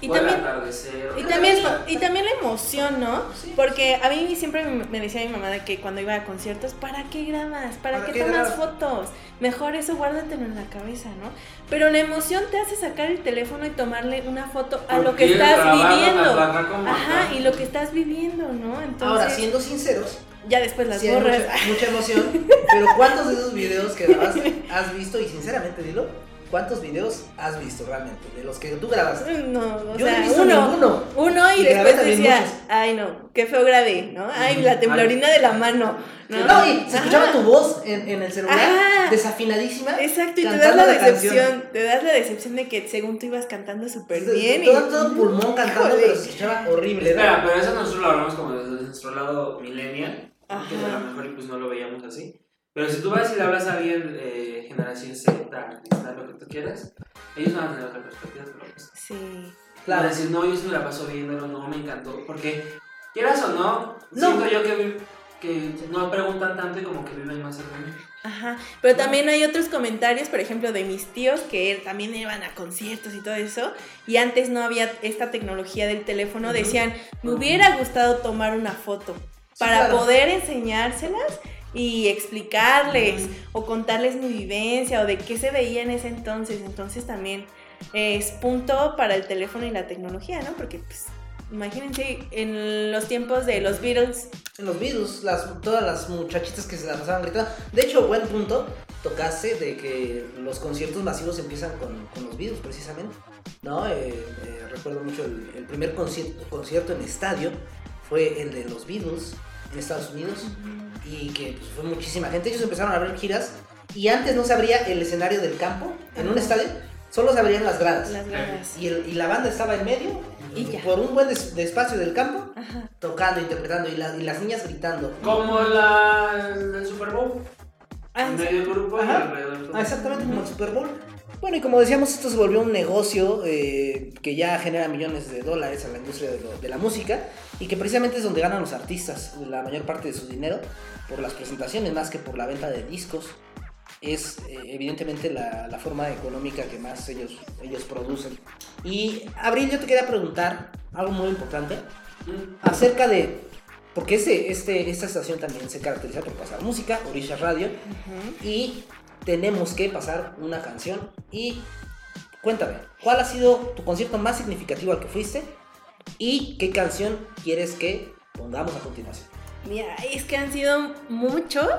Y también, atardecer. y también, y también la emoción, ¿no? Sí. Porque a mí siempre me decía mi mamá de que cuando iba a conciertos, ¿para qué grabas? ¿Para, ¿Para qué, qué tomas grabas? fotos? Mejor eso guárdatelo en la cabeza, ¿no? Pero la emoción te hace sacar el teléfono y tomarle una foto a lo que estás viviendo. Ajá, y lo que estás viviendo, ¿no? Entonces, Ahora, siendo sinceros, ya después las sí borras. mucha, mucha emoción, pero ¿cuántos de esos videos que [LAUGHS] grabas has visto? Y sinceramente, dilo, ¿cuántos videos has visto realmente? De los que tú grabas. No, o Yo no sea, he visto uno, ninguno. uno y, Y grabé después también decía, ay no, qué feo grabé, ¿no? Ay, la temblorina de la mano, ¿no? No, y se escuchaba Ajá. tu voz en, en el celular, Ajá. desafinadísima. Exacto, y te das la canción. decepción, te das la decepción de que según tú ibas cantando súper bien. Todo, y... todo pulmón cantando, Híjole. pero se escuchaba horrible. Espera, ¿no? pero eso nosotros lo hablamos como desde nuestro lado millennial, Ajá. que a lo mejor pues no lo veíamos así. Pero si tú vas y le hablas a alguien de generación Z, cristal, lo que tú quieras, ellos van a tener otra perspectiva. Pero pues, Sí. Van a Claro. decir, no, yo sí me la paso viéndolo, no, me encantó. Porque, quieras o no, No. siento yo que, que no preguntan tanto y como que viven más cerca de mí. Ajá, pero también hay otros comentarios, por ejemplo, de mis tíos que también iban a conciertos y todo eso, y antes no había esta tecnología del teléfono, decían, me hubiera gustado tomar una foto para claro. poder enseñárselas y explicarles o contarles mi vivencia o de qué se veía en ese entonces, entonces también es punto para el teléfono y la tecnología, ¿no? Porque pues imagínense en los tiempos de los Beatles, En los virus, las, todas las muchachitas que se la pasaban gritando. De hecho, buen punto tocaste de que los conciertos masivos empiezan con, con los virus, precisamente. ¿No? Eh, eh, recuerdo mucho el, el primer concierto, concierto en estadio fue el de los Beatles en Estados Unidos y que pues, fue muchísima gente. Ellos empezaron a abrir giras y antes no se abría el escenario del campo en un estadio, solo se abrían las gradas. las ganas. Y, el- y la banda estaba en medio, Y ya. por un buen des- de espacio del campo, Ajá. tocando, interpretando y, la- y las niñas gritando. Como la, el Super Bowl. Ah, en medio del grupo y Ajá. alrededor del Ah, exactamente, como el Super Bowl. Bueno, y como decíamos, esto se volvió un negocio eh, que ya genera millones de dólares a la industria de, lo- de la música y que precisamente es donde ganan los artistas la mayor parte de su dinero por las presentaciones más que por la venta de discos. Es eh, evidentemente la, la forma económica que más ellos, ellos producen. Y Abril, yo te quería preguntar algo muy importante acerca de... Porque este, este, esta estación también se caracteriza por pasar música, Orisha Radio, Ujú. y tenemos que pasar una canción. Y cuéntame, ¿cuál ha sido tu concierto más significativo al que fuiste? ¿Y qué canción quieres que pongamos a continuación? Mira, es que han sido muchos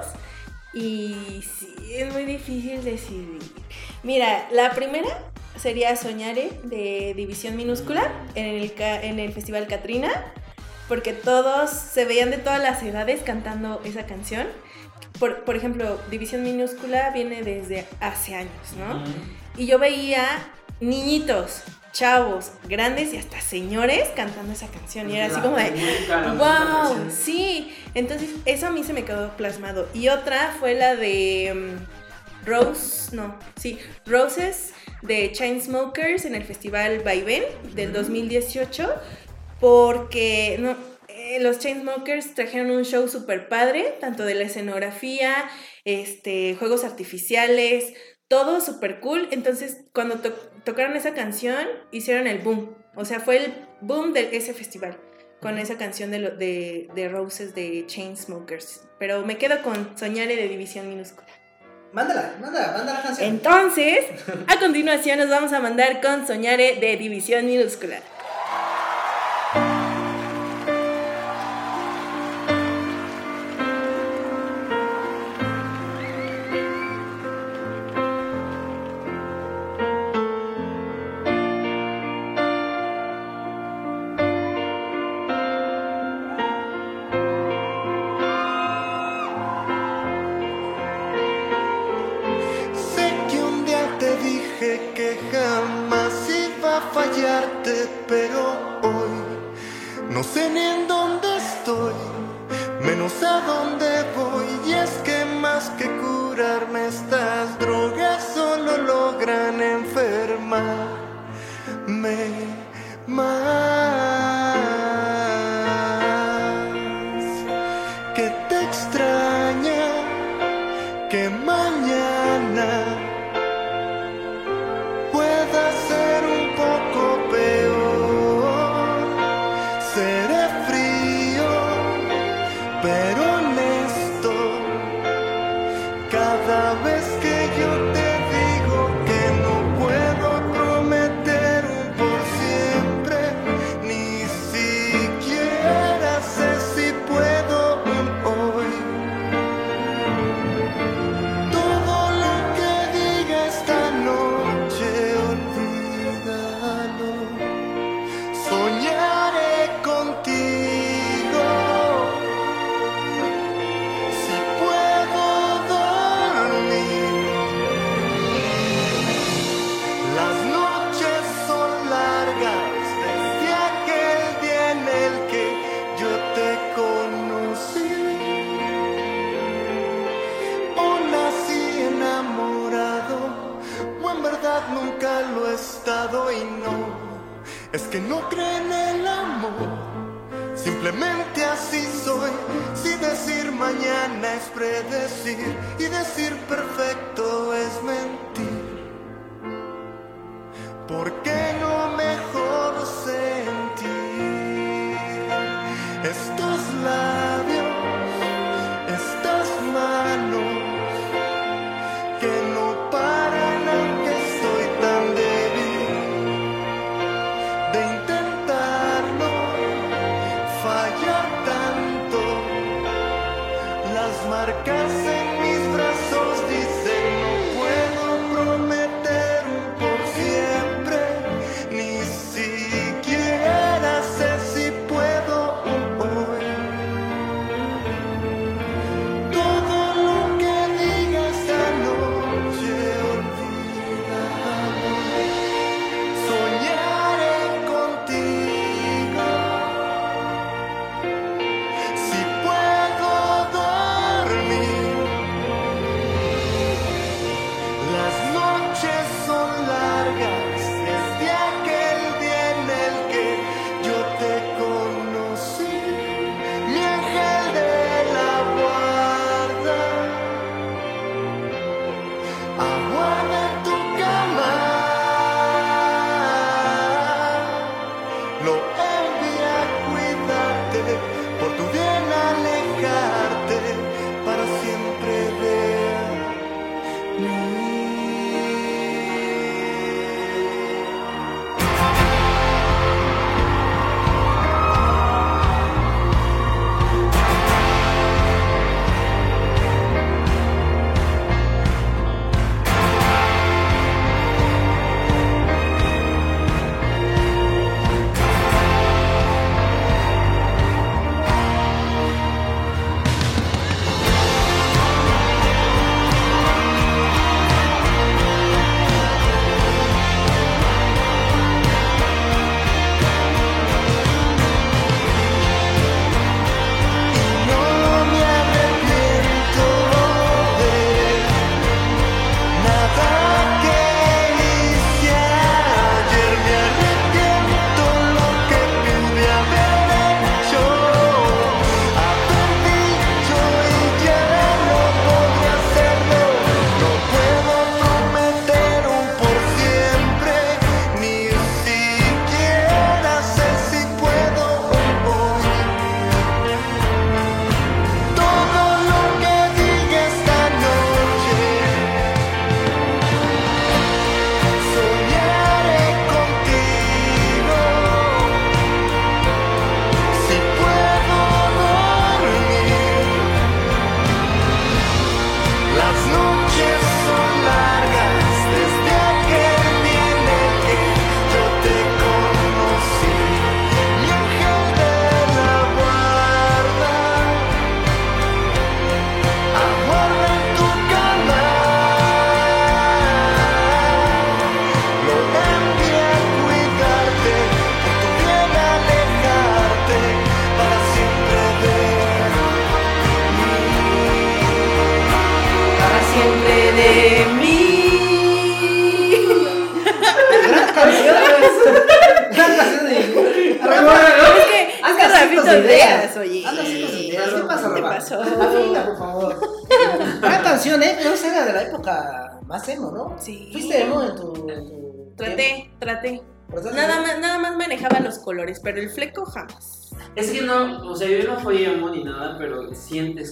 y es muy difícil decidir. Mira, la primera sería Soñare de División Minúscula en el, en el Festival Katrina, porque todos se veían de todas las edades cantando esa canción. Por, por ejemplo, División Minúscula viene desde hace años, ¿no? Y yo veía niñitos, chavos, grandes y hasta señores cantando esa canción. Y era así como de, ¡Wow! Sí, entonces eso a mí se me quedó plasmado. Y otra fue la de mm, Rose, no, sí, Roses de Chainsmokers en el festival Vaivén del 2018, porque no, eh, los Chainsmokers trajeron un show súper padre, tanto de la escenografía, este, juegos artificiales, todo súper cool. Entonces, cuando tocaron esa canción, hicieron el boom. O sea, fue el boom de ese festival con esa canción de, de, de, Roses de Chainsmokers. Pero me quedo con Soñare de División Minúscula. Mándala, mándala, mándala la canción. Entonces, a continuación nos vamos a mandar con Soñare de División Minúscula.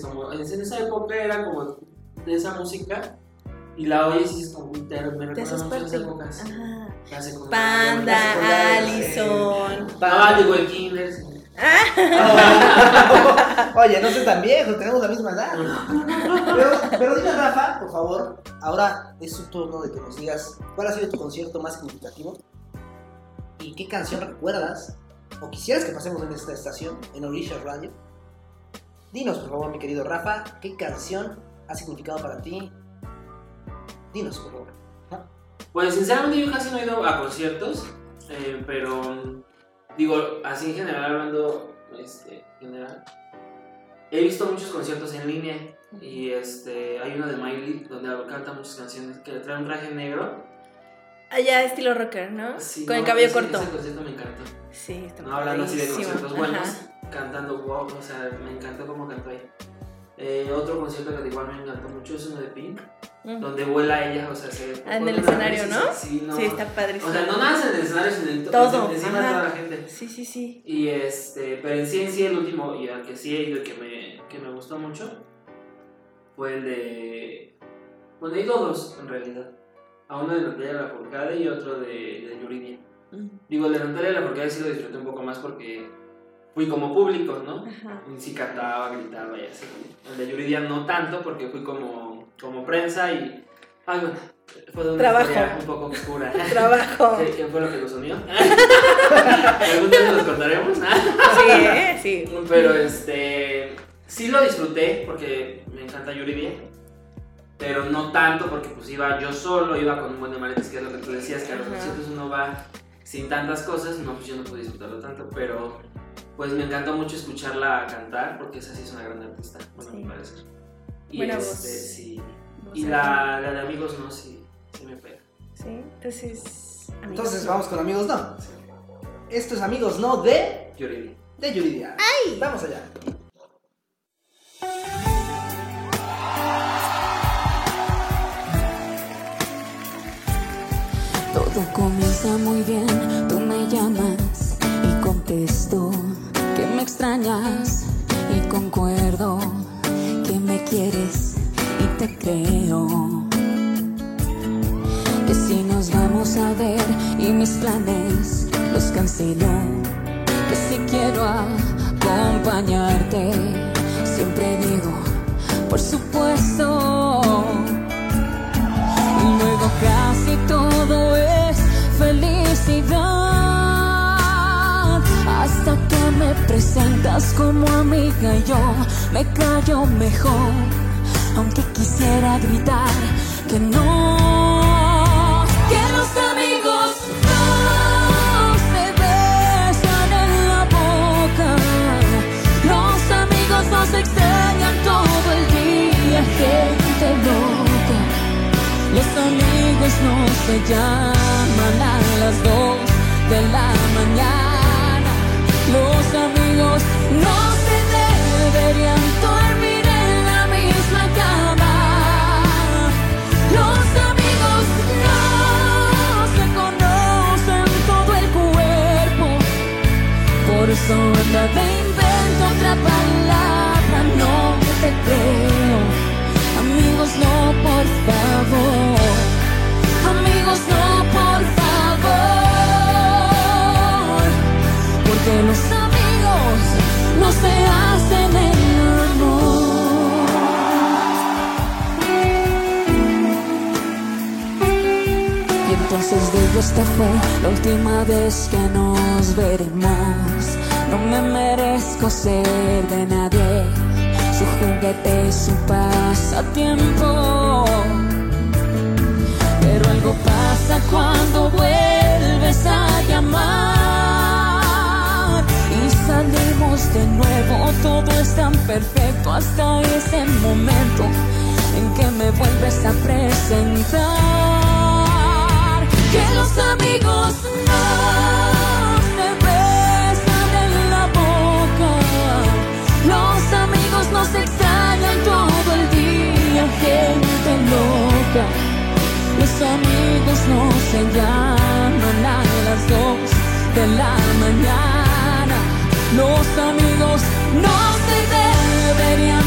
Como, en esa época era como de esa música y la oyes y es como un terror, me recuerda mucho esas épocas. Ajá. Panda, Allison. Ah, digo el kinder. Oye, no soy tan viejo, tenemos la misma edad. Pero, pero dime, Rafa, por favor, ahora es tu turno de que nos digas cuál ha sido tu concierto más significativo y qué canción recuerdas o quisieras que pasemos en esta estación, en Orishas Radio. Dinos, por favor, mi querido Rafa, qué canción ha significado para ti. Dinos, por favor. Pues sinceramente yo casi no he ido a conciertos, eh, pero digo, así en general hablando, este, general, he visto muchos conciertos en línea y este, hay uno de Miley donde canta muchas canciones que trae un traje negro. Allá estilo rocker, ¿no? Sí, Con el cabello ese- corto. Ese concierto me encantó. Sí, está No hablando así de conciertos buenos, Ajá. Cantando wow, o sea, me encantó cómo cantó ahí. Eh, otro concierto que igual me encantó mucho es uno de Pink, Ujú. donde vuela ella, o sea, se Ah, en el escenario, vez ¿no? Sí, no. Sí, está padrísimo. O sea, no nada más en el escenario, sino en to- Todo, encima de toda la gente. Sí, sí, sí. Y este, pero en sí, en sí, el último, y al que sí he ido y que me, que me gustó mucho, fue el de. Bueno, he ido dos en realidad. A uno de Natalia Lafourcade y otro de, de Yuridia. Ujú. Digo, el de Natalia Lafourcade sí lo disfruté un poco más porque fui como público, ¿no? Ajá. Sí cantaba, gritaba y así. El de Yuridia no tanto porque fui como, como prensa y. Ay, bueno, fue de una Trabajo. un poco oscura. [LAUGHS] [LAUGHS] Trabajo. ¿Qué, qué fue lo que nos unió? [LAUGHS] Algún día nos contaremos. Sí, ¿eh? Sí. Pero este. Sí lo disfruté porque me encanta Yuridia. Pero no tanto porque pues iba yo solo, iba con un buen de maletas, que es lo que tú decías, que a los conciertos uno va sin tantas cosas, no, pues yo no pude disfrutarlo tanto, pero pues me encantó mucho escucharla cantar porque esa sí es una gran artista, bueno, Sí. me parece. Y Buena este, voz. sí. Voz Y la, la de amigos no, sí, sí me pega. Sí, entonces. amigos, Entonces vamos con amigos no. Esto es amigos no de, Yuridia. de Yuridia. Vamos allá. Todo comienza muy bien, tú me llamas y contesto extrañas y concuerdo que me quieres y te creo. Que si nos vamos a ver y mis planes los cancelo, que si quiero acompañarte, siempre digo, por supuesto. Y luego casi todo es felicidad. Me presentas como amiga y yo me callo mejor. Aunque quisiera gritar que no. Que los amigos no se besan en la boca. Los amigos nos extrañan todo el día, gente loca. Los amigos no se llaman a las dos de la mañana. Los amigos no se deberían dormir en la misma cama. Los amigos no se conocen todo el cuerpo. Por eso anda de invento otra palabra, no te creo. Amigos, no, por favor. Amigos, no, entonces digo, esta fue la última vez que nos veremos. No me merezco ser de nadie. Su juguete es su pasatiempo. Pero algo pasa cuando vuelves a llamar. Salimos de nuevo. Todo es tan perfecto hasta ese momento en que me vuelves a presentar. Que los amigos no se besan en la boca. Los amigos nos extrañan todo el día, gente loca. Los amigos no se llaman a las dos de la mañana. Los amigos no se deberían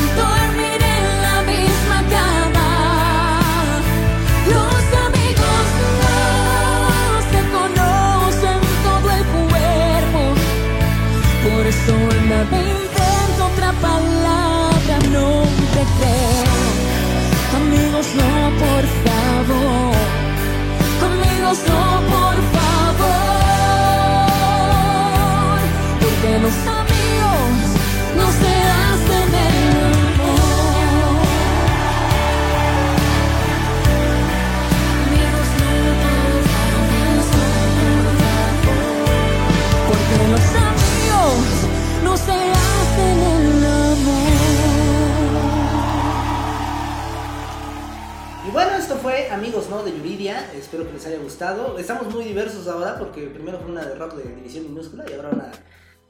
fue Amigos No de Yuridia. Espero que les haya gustado. Estamos muy diversos ahora porque primero fue una de rock de división minúscula y ahora una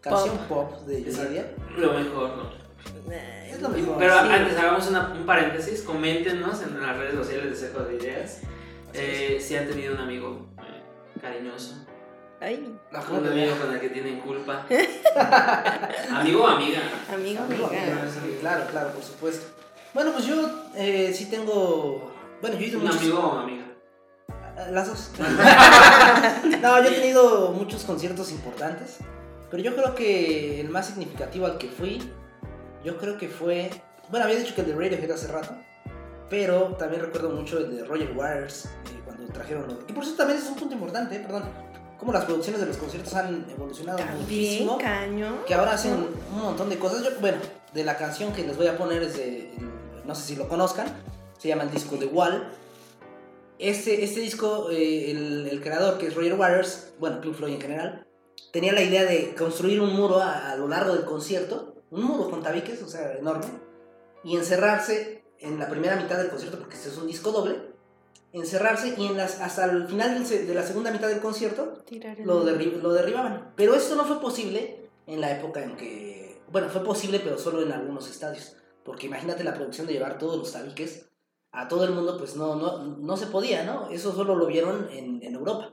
canción pop, de Yuridia. Lo mejor, ¿no? Es lo mejor. Pero sí. antes hagamos una- un paréntesis, coméntenos en las redes sociales de Secos de Ideas eh, si han tenido un amigo eh, cariñoso, Ay, La un amigo con el que tienen culpa, [LAUGHS] amigo o amiga. amigo, Amigo, amiga. claro, claro, por supuesto. Bueno, pues yo eh, sí tengo. Bueno, yo he ido Un muchos. amigo o amiga. Las dos. [LAUGHS] no, yo he tenido muchos conciertos importantes. Pero yo creo que el más significativo al que fui, yo creo que fue. Bueno, había dicho que el de Radiohead hace rato. Pero también recuerdo mucho el de Roger Waters, eh, cuando trajeron los. Que por eso también es un punto importante, eh, perdón. Cómo las producciones de los conciertos han evolucionado También, muchísimo. caño. Que ahora hacen un montón de cosas. Yo, bueno, de la canción que les voy a poner es de. No sé si lo conozcan. Se llama el disco The Wall. Este, este disco, eh, el, el creador, que es Roger Waters, bueno, Pink Floyd en general, tenía la idea de construir un muro a, a lo largo del concierto. Un muro con tabiques, o sea, enorme. Y encerrarse en la primera mitad del concierto, porque este es un disco doble. Encerrarse y en las, hasta el final de la segunda mitad del concierto lo, derri- lo derribaban. Pero esto no fue posible en la época en que... Bueno, fue posible, pero solo en algunos estadios. Porque imagínate la producción de llevar todos los tabiques a todo el mundo, pues no, no, no se podía, ¿no? Eso solo lo vieron en, en Europa.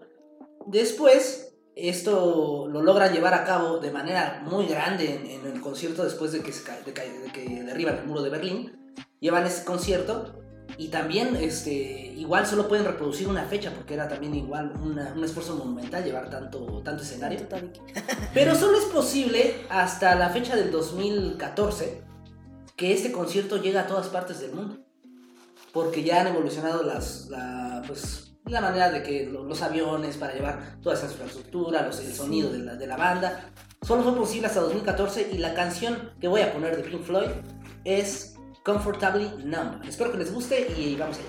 Después, esto lo logran llevar a cabo de manera muy grande en, en el concierto después de que, se de de que derriban el muro de Berlín. Llevan ese concierto y también, este, igual solo pueden reproducir una fecha porque era también igual una- un esfuerzo monumental llevar tanto, tanto escenario. [LAUGHS] Pero solo es posible hasta la fecha del 2014 que este concierto llega a todas partes del mundo. Porque ya han evolucionado las, la, pues, la manera de que lo- los aviones para llevar toda esa infraestructura, los- el sonido de la, de la banda. Solo fue posible hasta 2014 y la canción que voy a poner de Pink Floyd es Comfortably Numb. Espero que les guste y vamos allá.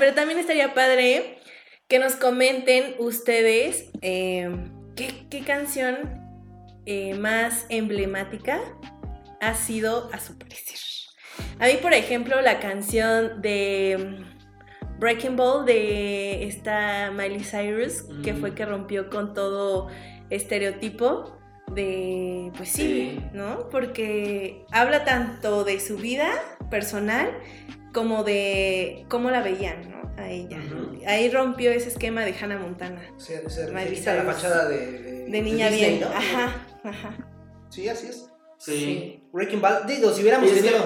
Pero también estaría padre que nos comenten ustedes eh, ¿qué, qué canción eh, más emblemática ha sido a su parecer. A mí, por ejemplo, la canción de mm, Breaking Ball de esta Miley Cyrus, que fue que rompió con todo estereotipo de, pues sí, Sí. ¿no? Porque habla tanto de su vida personal como de cómo la veían, ¿no? A ella. Ahí rompió ese esquema de Hannah Montana. Se, se a la fachada de, de, De niña Disney, bien. ¿no? Ajá, ajá. Sí, así es. Sí. Breaking Bad, digo, si hubiéramos que- tenido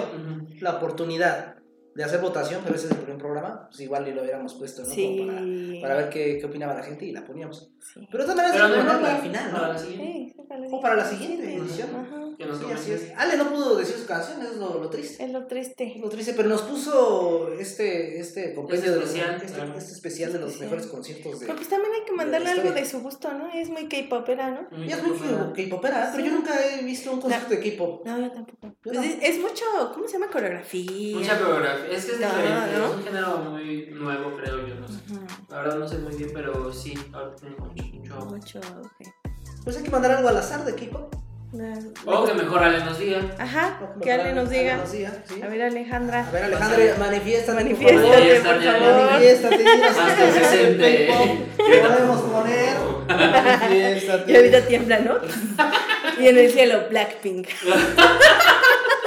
la oportunidad de hacer votación, pero ese es el primer programa, pues igual y lo hubiéramos puesto, ¿no? Como Sí. para, para ver qué, qué opinaba la gente y la poníamos. Sí. Pero de no, no, al final, para ¿no? la siguiente. Sí, para O para la siguiente. edición. Sí, así es. Ale no pudo decir su canción, eso es lo, lo triste. Es lo triste. Lo triste, pero nos puso este, este compendio de los- especial, este, claro. este especial de los mejores conciertos de. Pero pues también hay que mandarle algo de su gusto, ¿no? Es muy K-popera, ¿no? Mm, Y es muy K-popera, pero yo nunca he visto un concierto de K-pop. No, yo tampoco. Yo Pues no. es, es mucho, ¿cómo se llama? Coreografía. Mucha coreografía. Es que es No, diferente. ¿no? Es un género muy nuevo, creo yo. No sé. La verdad no sé muy bien, pero sí. Ahora tengo mucho. mucho. Mucho, ok. Pues hay que mandar algo al azar de K-pop. O que mejor Ale nos diga. Ajá, O que Ale nos diga. nos diga, sí. A ver, Alejandra. A ver, Alejandra, favor. por Manifiéstate, Hasta qué se canción de siente. K-pop [LAUGHS] podemos poner. Manifiéstate. [LAUGHS] Y ahorita tiembla, ¿no? [LAUGHS] y en el cielo, Blackpink.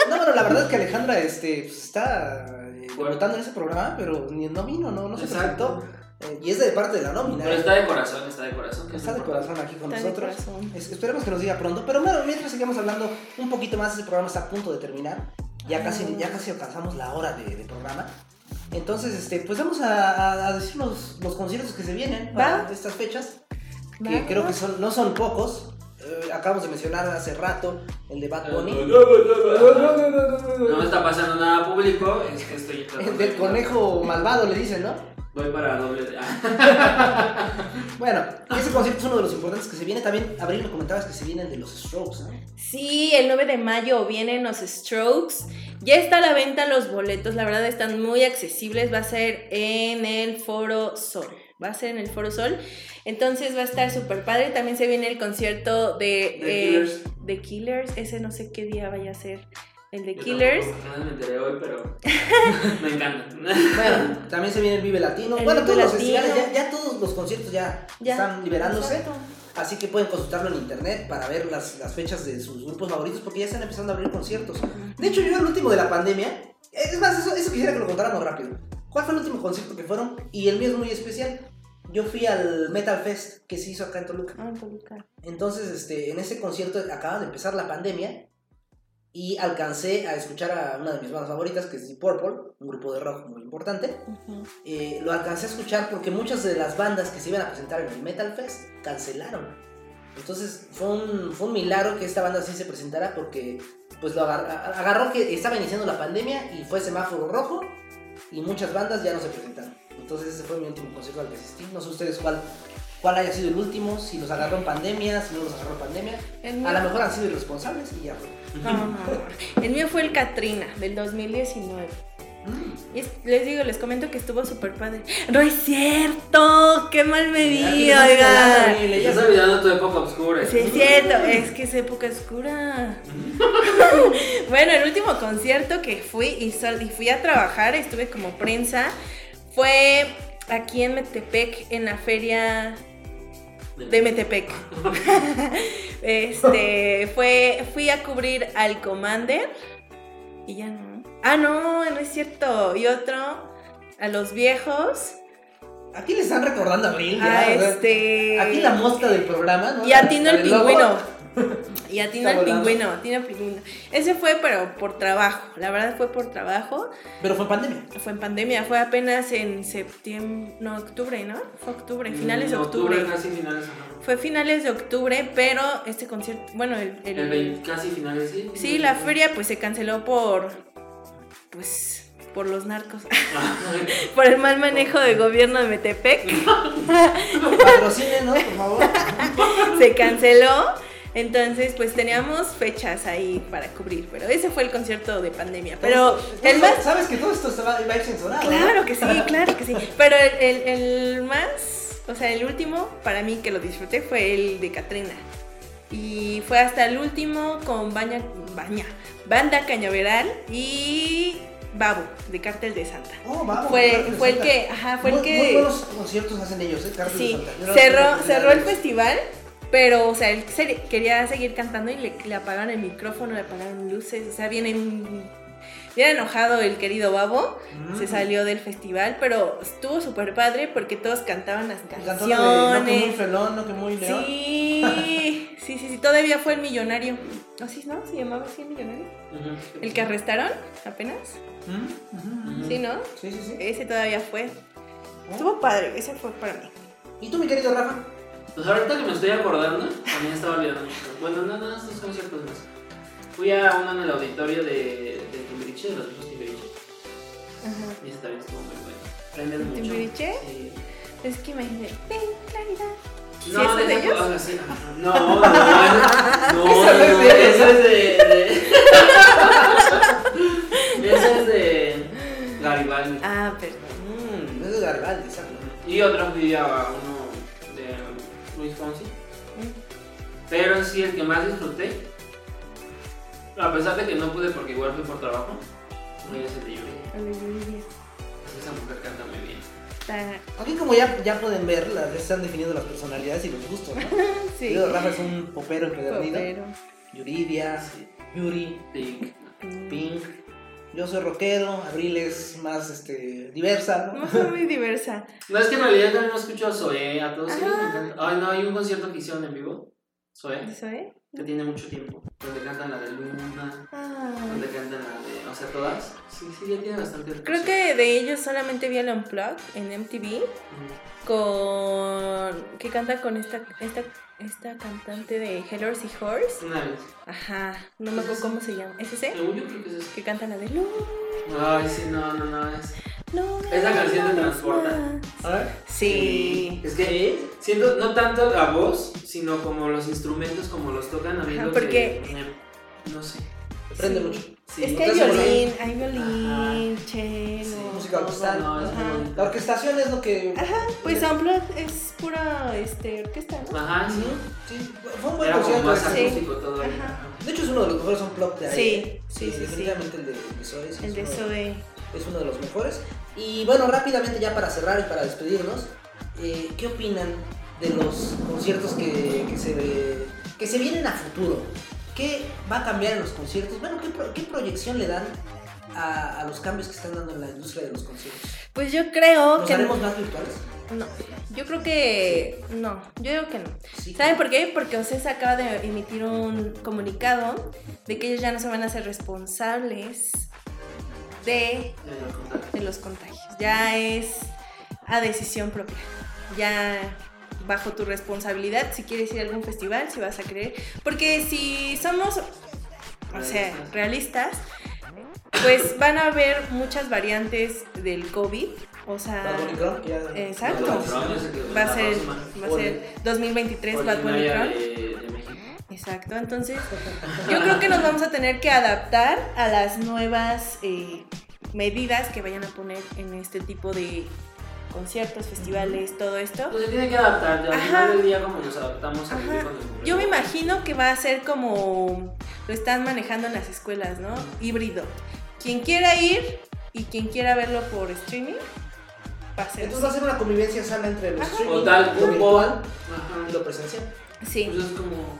No, bueno, la verdad es que Alejandra este, pues, está eh, debutando en ese programa, pero ni- no vino, no, no se Exacto. presentó. Eh, y es de parte de la nómina. Pero ¿eh? está de corazón, está de corazón. Está de importante. corazón aquí con Está de nosotros. corazón. Es- esperemos que nos diga pronto. Pero bueno, mientras sigamos hablando un poquito más, ese programa está a punto de terminar. Ya casi, ya casi alcanzamos la hora de, de programa. Entonces, este, pues vamos a, a- a decir los, los conciertos que se vienen para Va. estas fechas, Va, que creo va. que son, no son pocos. Eh, acabamos de mencionar hace rato el de Bad Bunny. No me está pasando nada público, es que estoy El del de- conejo malvado le dicen, ¿no? Voy para doble. [LAUGHS] Bueno, ese concierto es uno de los importantes que se viene. También, Abril, me comentabas que se vienen de los Strokes, ¿no? Sí, el 9 de mayo vienen los Strokes. Ya está a la venta los boletos, la verdad están muy accesibles. Va a ser en el Foro Sol. Va a ser en el Foro Sol. Entonces va a estar súper padre. También se viene el concierto de, The eh, Killers. Ese no sé qué día vaya a ser. El de Killers. apenas me enteré hoy, pero [LAUGHS] me encanta. Bueno, también se viene el Vive Latino. El bueno, Vive todos los Latino. festivales, ya, ya todos los conciertos ya, Ya. están liberándose. Exacto. Así que pueden consultarlo en internet para ver las, las fechas de sus grupos favoritos porque ya están empezando a abrir conciertos. De hecho, yo el último de la pandemia, es más, eso, eso quisiera que lo contáramos rápido. ¿Cuál fue el último concierto que fueron? Y el mío es muy especial. Yo fui al Metal Fest que se hizo acá en Toluca. Ah, en Toluca. Entonces, este, en ese concierto acaba de empezar la pandemia y alcancé a escuchar a una de mis bandas favoritas, que es Deep Purple, un grupo de rock muy importante. Ujú. Eh, lo alcancé a escuchar porque muchas de las bandas que se iban a presentar en el Metal Fest cancelaron. Entonces fue un, fue un milagro que esta banda sí se presentara porque pues lo agar- a- agarró que estaba iniciando la pandemia y fue semáforo rojo y muchas bandas ya no se presentaron. Entonces ese fue mi último concierto al que asistí. No sé ustedes cuál, cuál haya sido el último, si los agarró en pandemia, si no los agarró en pandemia. El A lo mejor han sido irresponsables y ya fue. No, no, no. El mío fue el Katrina del 2019. Mm. Y es- les digo, les comento que estuvo súper padre. ¡No es cierto! ¡Qué mal me Ya, di, ¿qué estás olvidando tu época oscura. Sí, es cierto, es que es época oscura. [LAUGHS] bueno, el último concierto que fui y, sol- y fui a trabajar, estuve como prensa, fue aquí en Metepec, en la feria de Metepec. [LAUGHS] este, fue, fui a cubrir al Commander y ya no. Ah, no, no es cierto. Y otro, a los viejos. Aquí le están recordando a Abril. A ya, este. Aquí la mosca del programa, ¿no? Y atino el del logo. [LAUGHS] Y el volando. pingüino, atino el pingüino. Ese fue, pero por trabajo. La verdad fue por trabajo. Pero fue en pandemia. Fue en pandemia, fue apenas en septiembre, no, octubre, ¿no? Fue octubre, finales de Mm, octubre. casi finales. ajá. Fue finales de octubre, pero este concierto, bueno, el, el- El 20, casi finales, sí. sí, la feria pues se canceló por, pues, por los narcos, [LAUGHS] por el mal manejo del gobierno de Metepec. [LAUGHS] Patrocínenos, por favor. se canceló. Entonces, pues teníamos fechas ahí para cubrir, pero ese fue el concierto de pandemia. Pero el más, Sabes que todo esto se va, va a ir censurado. ¿no? claro que sí, [LAUGHS] claro que sí. Pero el, el- el más, o sea, el último para mí que lo disfruté fue el de Katrina. Y fue hasta el último con Baña, Baña, Banda Cañaveral y Babu, de Cártel de Santa. Oh, vamos, Fue, de fue el Santa. que, ajá, fue el Muy- que... Muy buenos conciertos hacen ellos, ¿eh? Cartel de Sí, Santa. Yo no cerró, cerró el de- festival, pero, o sea, él quería seguir cantando y le, le apagaron el micrófono, le apagaron luces, o sea, viene bien enojado el querido Babo, Mm. se salió del festival, pero estuvo súper padre porque todos cantaban las Cantó la de No que muy canciones. felón, no que muy león. Sí, sí, sí, sí, todavía fue el millonario. ¿Así no? ¿Se llamaba así el millonario? ¿El que arrestaron apenas? Mm, ujú. Sí, ¿no? Sí, sí, sí. Ese todavía fue. Estuvo padre, ese fue para mí. ¿Y tú, mi querido Rafa? Pues ahorita que me estoy acordando, también estaba olvidando mucho. Bueno, no, no, estos conciertos más. Fui a uno en el auditorio de, de Timbiriche, de los viejos Timbiriche. Ajá. Y ese también estuvo muy bueno. Aprendes mucho. ¿Timbiriche? Sí. Es que imagínate, ten claridad. ¿Sí No, es de ellos? sí. No, no, no, no, [LAUGHS] Esa no es no, eso es de, de... [LAUGHS] Eso es de Garibaldi. Ah, perdón. Mm, es de Garibaldi, ¿sabes? Y otro fui a uno de Wisconsin. Pero sí, el que más disfruté, a pesar de que no pude porque igual fui por trabajo, es el de Yuri. Aleluya. Esa mujer canta muy bien. Aquí como ya, ya pueden ver, las veces están definiendo las personalidades y los gustos, ¿no? [LAUGHS] Sí. Rafa es un popero empedernido. Popero. Yuridia, Yuri, Pink. Pink. Yo soy rockero, Abril es más este, diversa, No ¿no? soy muy diversa. [LAUGHS] No, es que en realidad también no escucho a Zoé, a todos ellos me encanta. Ay, no, hay un concierto que hicieron en vivo. Zoe, ¿De Zoe? que tiene mucho tiempo. Donde cantan la de Luna, Ah. donde cantan la de. O sea, todas. Sí, sí, ya tiene bastante. Creo que de ellos solamente vi el Unplugged en MTV con que canta con esta esta esta cantante de Hello y Horse. Una vez. Ajá, no me acuerdo cómo se llama. ¿Es ese? Según yo creo que es eso. Que canta la de Luna. Ay, sí, no, no, no. Es... No, Esa canción te transporta. ver. Sí. Es que siento no tanto la voz, sino como los instrumentos, como los tocan a mí. Ajá, que porque- me- no sé. Aprende mucho. Sí. Es que hay violín, hay violín, cello. Música orquestal. No, es muy. La orquestación es lo que. Ajá, pues Unplugged es pura este, orquesta, ¿no? Ajá, sí. Sí, fue un buen concierto. Sí. ahí. De hecho, es uno de los mejores unplugged de ahí. Sí, ¿eh? sí, sí, sí. Definitivamente el de, el de Zoe, sí, El de Zoe. es uno de los mejores. Y bueno, rápidamente ya para cerrar y para despedirnos, eh, ¿qué opinan de los conciertos que, que se, que se vienen a futuro? ¿Qué va a cambiar en los conciertos? Bueno, ¿qué, pro- qué proyección le dan a, a los cambios que están dando en la industria de los conciertos? Pues yo creo ¿Los que haremos más virtuales? no. Yo creo que no, yo digo que no. Sí. ¿Saben por qué? Porque OCESA acaba de emitir un comunicado de que ellos ya no se van a hacer responsables de, de los contagios. Ya es a decisión propia. Ya bajo tu responsabilidad si quieres ir a algún festival, si vas a querer. Porque si somos, o sea, realistas, pues van a haber muchas variantes del COVID. O sea, Exacto. Va a ser, va a ser 2023 Bad Bunny. Exacto, entonces yo creo que nos vamos a tener que adaptar a las nuevas eh, medidas que vayan a poner en este tipo de conciertos, festivales, todo esto. Pues se tiene que adaptar, ya al Ajá. final del día como nos adaptamos a Ajá. vivir con el Yo me imagino que va a ser como lo están manejando en las escuelas, ¿no? Híbrido. Quien quiera ir y quien quiera verlo por streaming, ser Entonces va a ser una convivencia sana entre los Ajá. streaming, O tal lo cupo. virtual Ajá. y lo presencial. Sí. Pues es como.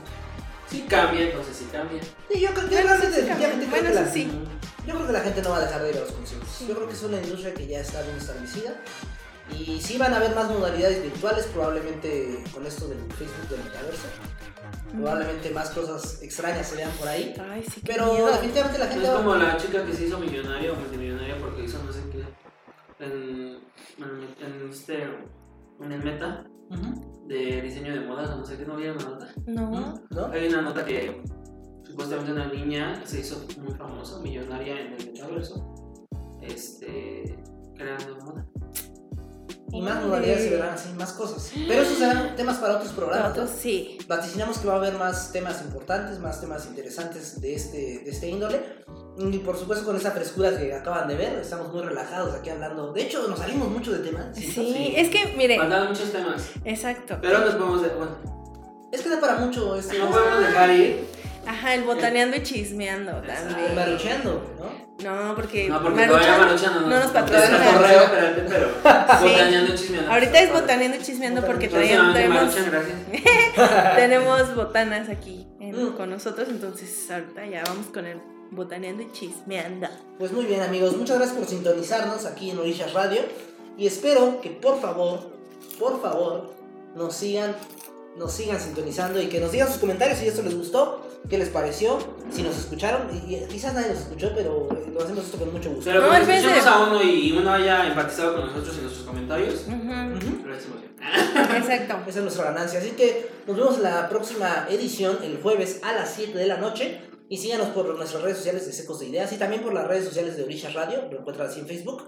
Sí cambia, entonces sí cambia. Sí, yo, creo- yo Bueno, realmente sí, definitivamente creo bueno, que la, sí. Yo creo que la gente no va a dejar de ir a los conciertos. Yo creo que es una industria que ya está bien establecida. Y sí van a haber más modalidades virtuales, probablemente con esto del Facebook del metaverso. Probablemente más cosas extrañas se vean por ahí. Ay, sí, Pero miedo. definitivamente la gente Es va como la chica que se hizo millonaria o multimillonaria porque hizo no sé qué. En, en, en este. En el meta de diseño de moda, no sé qué, no vieron la nota. No. ¿No? Hay una nota que supuestamente una niña se hizo muy famosa, millonaria en el metaverso. Este. creando moda. Y más modalidades se verán así, más cosas. Pero esos serán temas para otros programas. Otros sí. Vaticinamos que va a haber más temas importantes, más temas interesantes de este, de este índole. Y por supuesto con esa frescura que acaban de ver, estamos muy relajados aquí hablando. De hecho, nos salimos mucho de tema. Sí, Sí. es que, mire, Faltan muchos temas. exacto. Pero nos podemos. de- bueno, Es que da para mucho este. no podemos dejar ir. Ajá, el botaneando y chismeando también. Marucheando, ¿no? No, porque, No, porque Maruchan Maruchan no, no nos patrocina. correo. Pero. Botaneando y chismeando. Ahorita es botaneando y chismeando porque Próximamente tenemos, [LAUGHS] tenemos botanas aquí en- Mm. con nosotros, entonces ahorita ya vamos con el botaneando y chismeando. Pues muy bien, amigos. Muchas gracias por sintonizarnos aquí en Orillas Radio. Y espero que por favor, por favor, nos sigan, nos sigan sintonizando y que nos digan sus comentarios si esto les gustó, qué les pareció, si nos escucharon. Y, y quizás nadie nos escuchó, pero eh, lo hacemos esto con mucho gusto. Pero No, cuando escuchemos a uno y uno haya empatizado con nosotros en nuestros comentarios, lo decimos bien. Exacto. [LAUGHS] Esa es nuestra ganancia. Así que nos vemos en la próxima edición, el jueves a las 7 de la noche. Y síganos por nuestras redes sociales de Secos de Ideas y también por las redes sociales de Orillas Radio. Lo encuentran así en Facebook.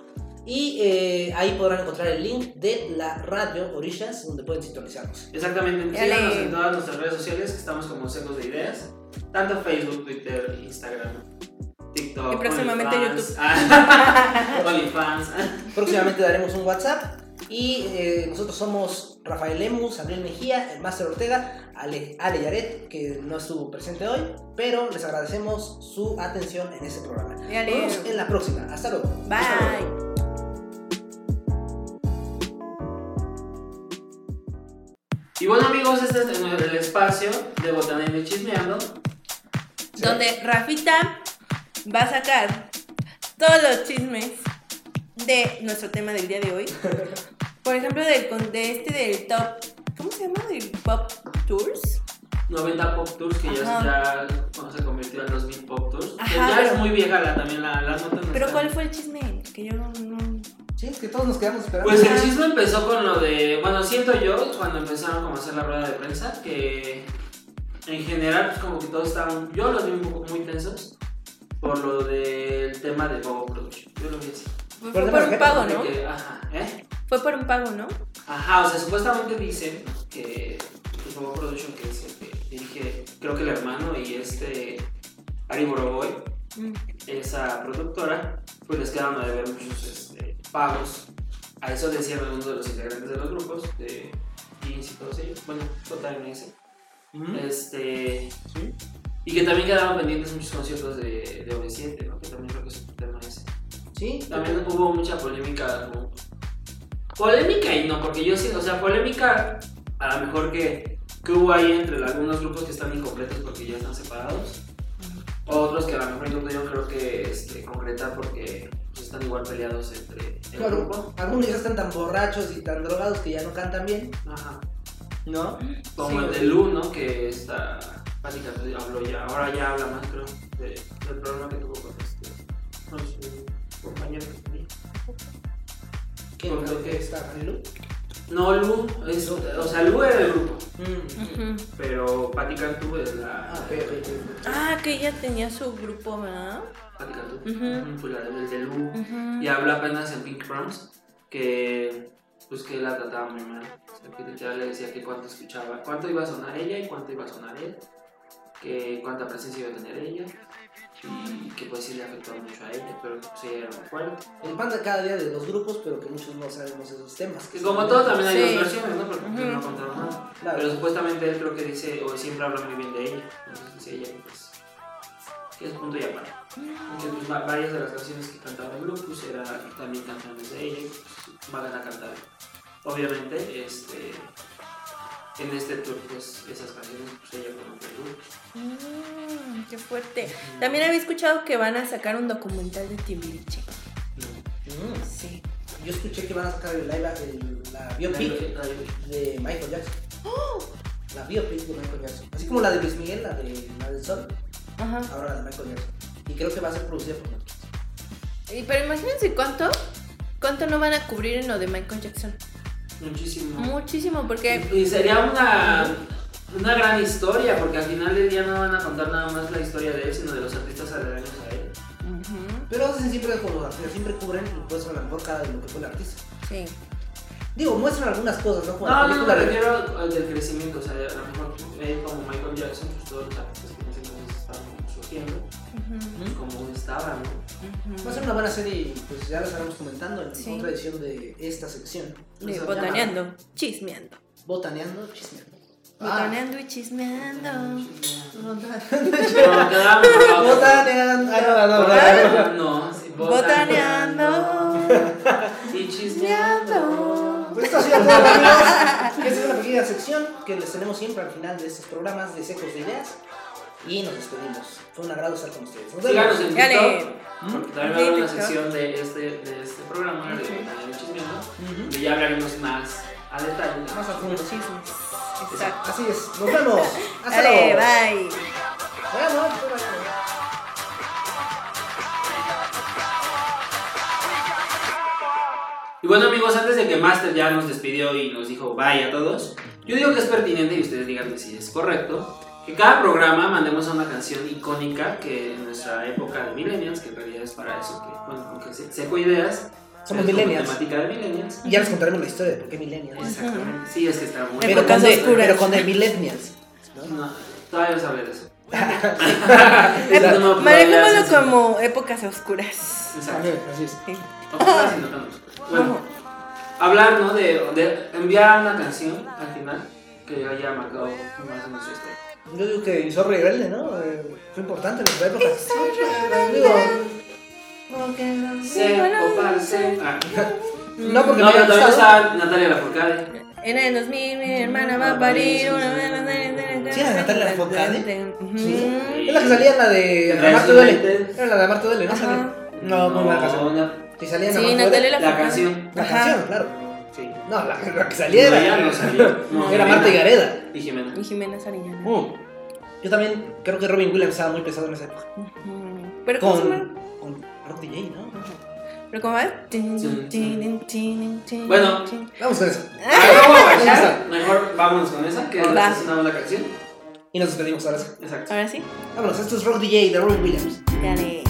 Y eh, ahí podrán encontrar el link de la radio Orillas, donde pueden sintonizarnos. Exactamente. Síganos en todas nuestras redes sociales, que estamos como Secos de Ideas. Tanto Facebook, Twitter, Instagram, TikTok. Y próximamente OnlyFans. Ah, [LAUGHS] OnlyFans. [LAUGHS] Próximamente daremos un WhatsApp. Y eh, nosotros somos Rafael Lemus, Gabriel Mejía, el Máster Ortega, Ale, Ale Yaret, que no estuvo presente hoy, pero les agradecemos su atención en este programa. Nos vemos en la próxima. Hasta luego. Bye. Y bueno, amigos, este es el espacio de Botanero y Chismeando. Donde Rafita va a sacar todos los chismes de nuestro tema del día de hoy. [LAUGHS] Por ejemplo, del, de este del top. ¿Cómo se llama? Del Pop Tours. 90 Pop Tours, que ya, Ajá. ya cuando se convirtió en 2000 Pop Tours. que ya pero- es muy vieja la, también la, la nota. no Pero ¿cuál fue el chisme? Que yo no... no... Sí, es que todos nos quedamos esperando. Pues el chisme empezó con lo de, bueno, siento yo, cuando empezaron como a hacer la rueda de prensa, que en general pues como que todos estaban, yo los vi un poco muy tensos por lo del tema de Bobo Production. Yo lo vi así. Fue, por un pago, ¿no? que, ajá, ¿eh? Fue por un pago, ¿no? Ajá, o sea, supuestamente dicen que pues, Bobo Production, que es el que dirige, creo que el hermano y este Ari Boroboy, Mm. esa productora, pues les quedaron a deber muchos este, pagos. A eso decían algunos de los integrantes de los grupos, de Jeans y todos ellos, bueno, Total MS. Este. Y que también quedaron pendientes muchos conciertos de, de OV7, ¿no? Que también creo que es un tema ese. Sí, También hubo mucha polémica. como- Polémica y no, porque yo sí, o sea, polémica a lo mejor que, que hubo ahí entre algunos grupos que están incompletos porque ya están separados. Otros que a lo mejor incluso yo creo que este, concreta porque pues, están igual peleados entre el Claro, grupo. algunos ya están tan borrachos y tan drogados que ya no cantan bien, Ajá. ¿no? Como Sí. el de Lu, ¿no? Que está. Básicamente habló ya, ahora ya habla más, creo, de- del problema que tuvo con, este, con su compañero que tenía. ¿Quién Porque- creo que está Marilu? No, Lu, es, o sea, Lu era el grupo, pero Patti Cantú es la. Ah. Ah, que ella tenía su grupo, ¿verdad? Fue la del de Lu. Ujú. Y habla apenas en Pink Proms que pues que la trataba muy mal. O sea, que literal le decía que cuánto escuchaba, cuánto iba a sonar ella y cuánto iba a sonar él, que cuánta presencia iba a tener ella y que pues sí le afectó mucho a ella, pero pues ella era muy fuerte. El pan de cada día de los grupos, pero que muchos no sabemos esos temas. Que como todo también hay Sí. dos versiones, ¿no? Porque pues, Ujú. no contaron nada. Claro. Pero supuestamente él creo que dice, o siempre habla muy bien de ella. Entonces dice ella pues es punto y aparte. Que pues va- varias de las canciones que cantaba el grupo pues era también canciones de ella y pues van a cantar. Obviamente, este en este tour pues esas canciones pues ella conoce el grupo. Mm, qué fuerte. También había escuchado que van a sacar un documental de Timbiriche. Mm. Sí. Yo escuché que van a sacar el live, el- la biopic de Michael Jackson. La biopic de Michael Jackson. Así como la de Luis Miguel, la de la del Sol, Ajá. ahora la de Michael Jackson. Y creo que va a ser producida por Netflix. Y, pero imagínense cuánto, cuánto no van a cubrir en lo de Michael Jackson. Muchísimo. Muchísimo, porque Y sería una, una gran historia, porque al final del día no van a contar nada más la historia de él, sino de los artistas aledaños a él. Pero hacen siempre como los artistas, siempre cubren y pues a lo mejor cada de lo que fue el artista. sí. Digo, muestran algunas cosas, ¿no? Como No, no, me refiero al del crecimiento, o sea, a lo mejor él como Michael Jackson, pues todos los artistas surgiendo, pues, como estaban, ¿no? Va a ser una buena serie y pues ya la estaremos comentando en Sí. otra edición de esta sección. De botaneando, chismeando. Botaneando, chismeando. Ah, Botaneando y chismeando. Botaneando. Ay, no, no, no, no. No, sí, Botaneando. Y chismeando. Pues esto ha sido todo, amigos. Esta es una pequeña sección que les tenemos siempre al final de estos programas de Secos de Ideas. Y nos despedimos. Fue un agrado estar con ustedes. Nos vemos. Síganos en porque también va a haber una Sí, sección de este, de este programa de y Chismeando, donde ya hablaremos más a detalle. Más a fondo. Chismes. Exacto. Así es. Nos vemos. [LAUGHS] Hasta Dale, luego. bye. Bueno. Y bueno amigos, antes de que Master ya nos despidió y nos dijo bye a todos, yo digo que es pertinente y ustedes díganme si es correcto, que cada programa mandemos una canción icónica que en nuestra época de millennials, que en realidad es para eso, que bueno, aunque se, seco ideas, Somos millennials. temática de millennials. Y ya les contaremos la historia de por qué Millennials. Exactamente. Sí, es que está muy Pero con, de, pero con de Millennials. No, todavía no sabré de eso. No, no, Manejémoslo como épocas oscuras. Exacto. Así es. Sí. Oscuras y no tan oscuras. Bueno, hablar, ¿no? De, de enviar una canción al final que haya marcado más en nuestra historia. Yo digo que Zorro Rebelde, ¿no? Eh, fue importante en nuestra época. [LAUGHS] No porque No, pero también Natalia Lafourcade. En el 2000 mi hermana va a parir una Sí, era Natalia Lafourcade. Sí. Es la que salía en la de Duele. Era la de Duele, ¿no? No, canción. No, Si salía en Duele. La canción. La canción, claro. Sí. No, la, [LAUGHS] la que saliera. No, ella no salió. No, Era Jimena. [LAUGHS] Marta y Gareda. Y Jimena. Y Jimena Sariñana. Mm. Yo también creo que Robin Williams estaba muy pesado en esa época. Pero. Con, con Rock DJ, ¿no? Pero ¿cómo va? Bueno. Vamos con eso. Ah. Mejor vámonos con esa, que es asesinamos la canción. Y nos despedimos ahora sí. Exacto. Ahora sí. Vámonos, esto es Rock DJ de Robin Williams. Dale.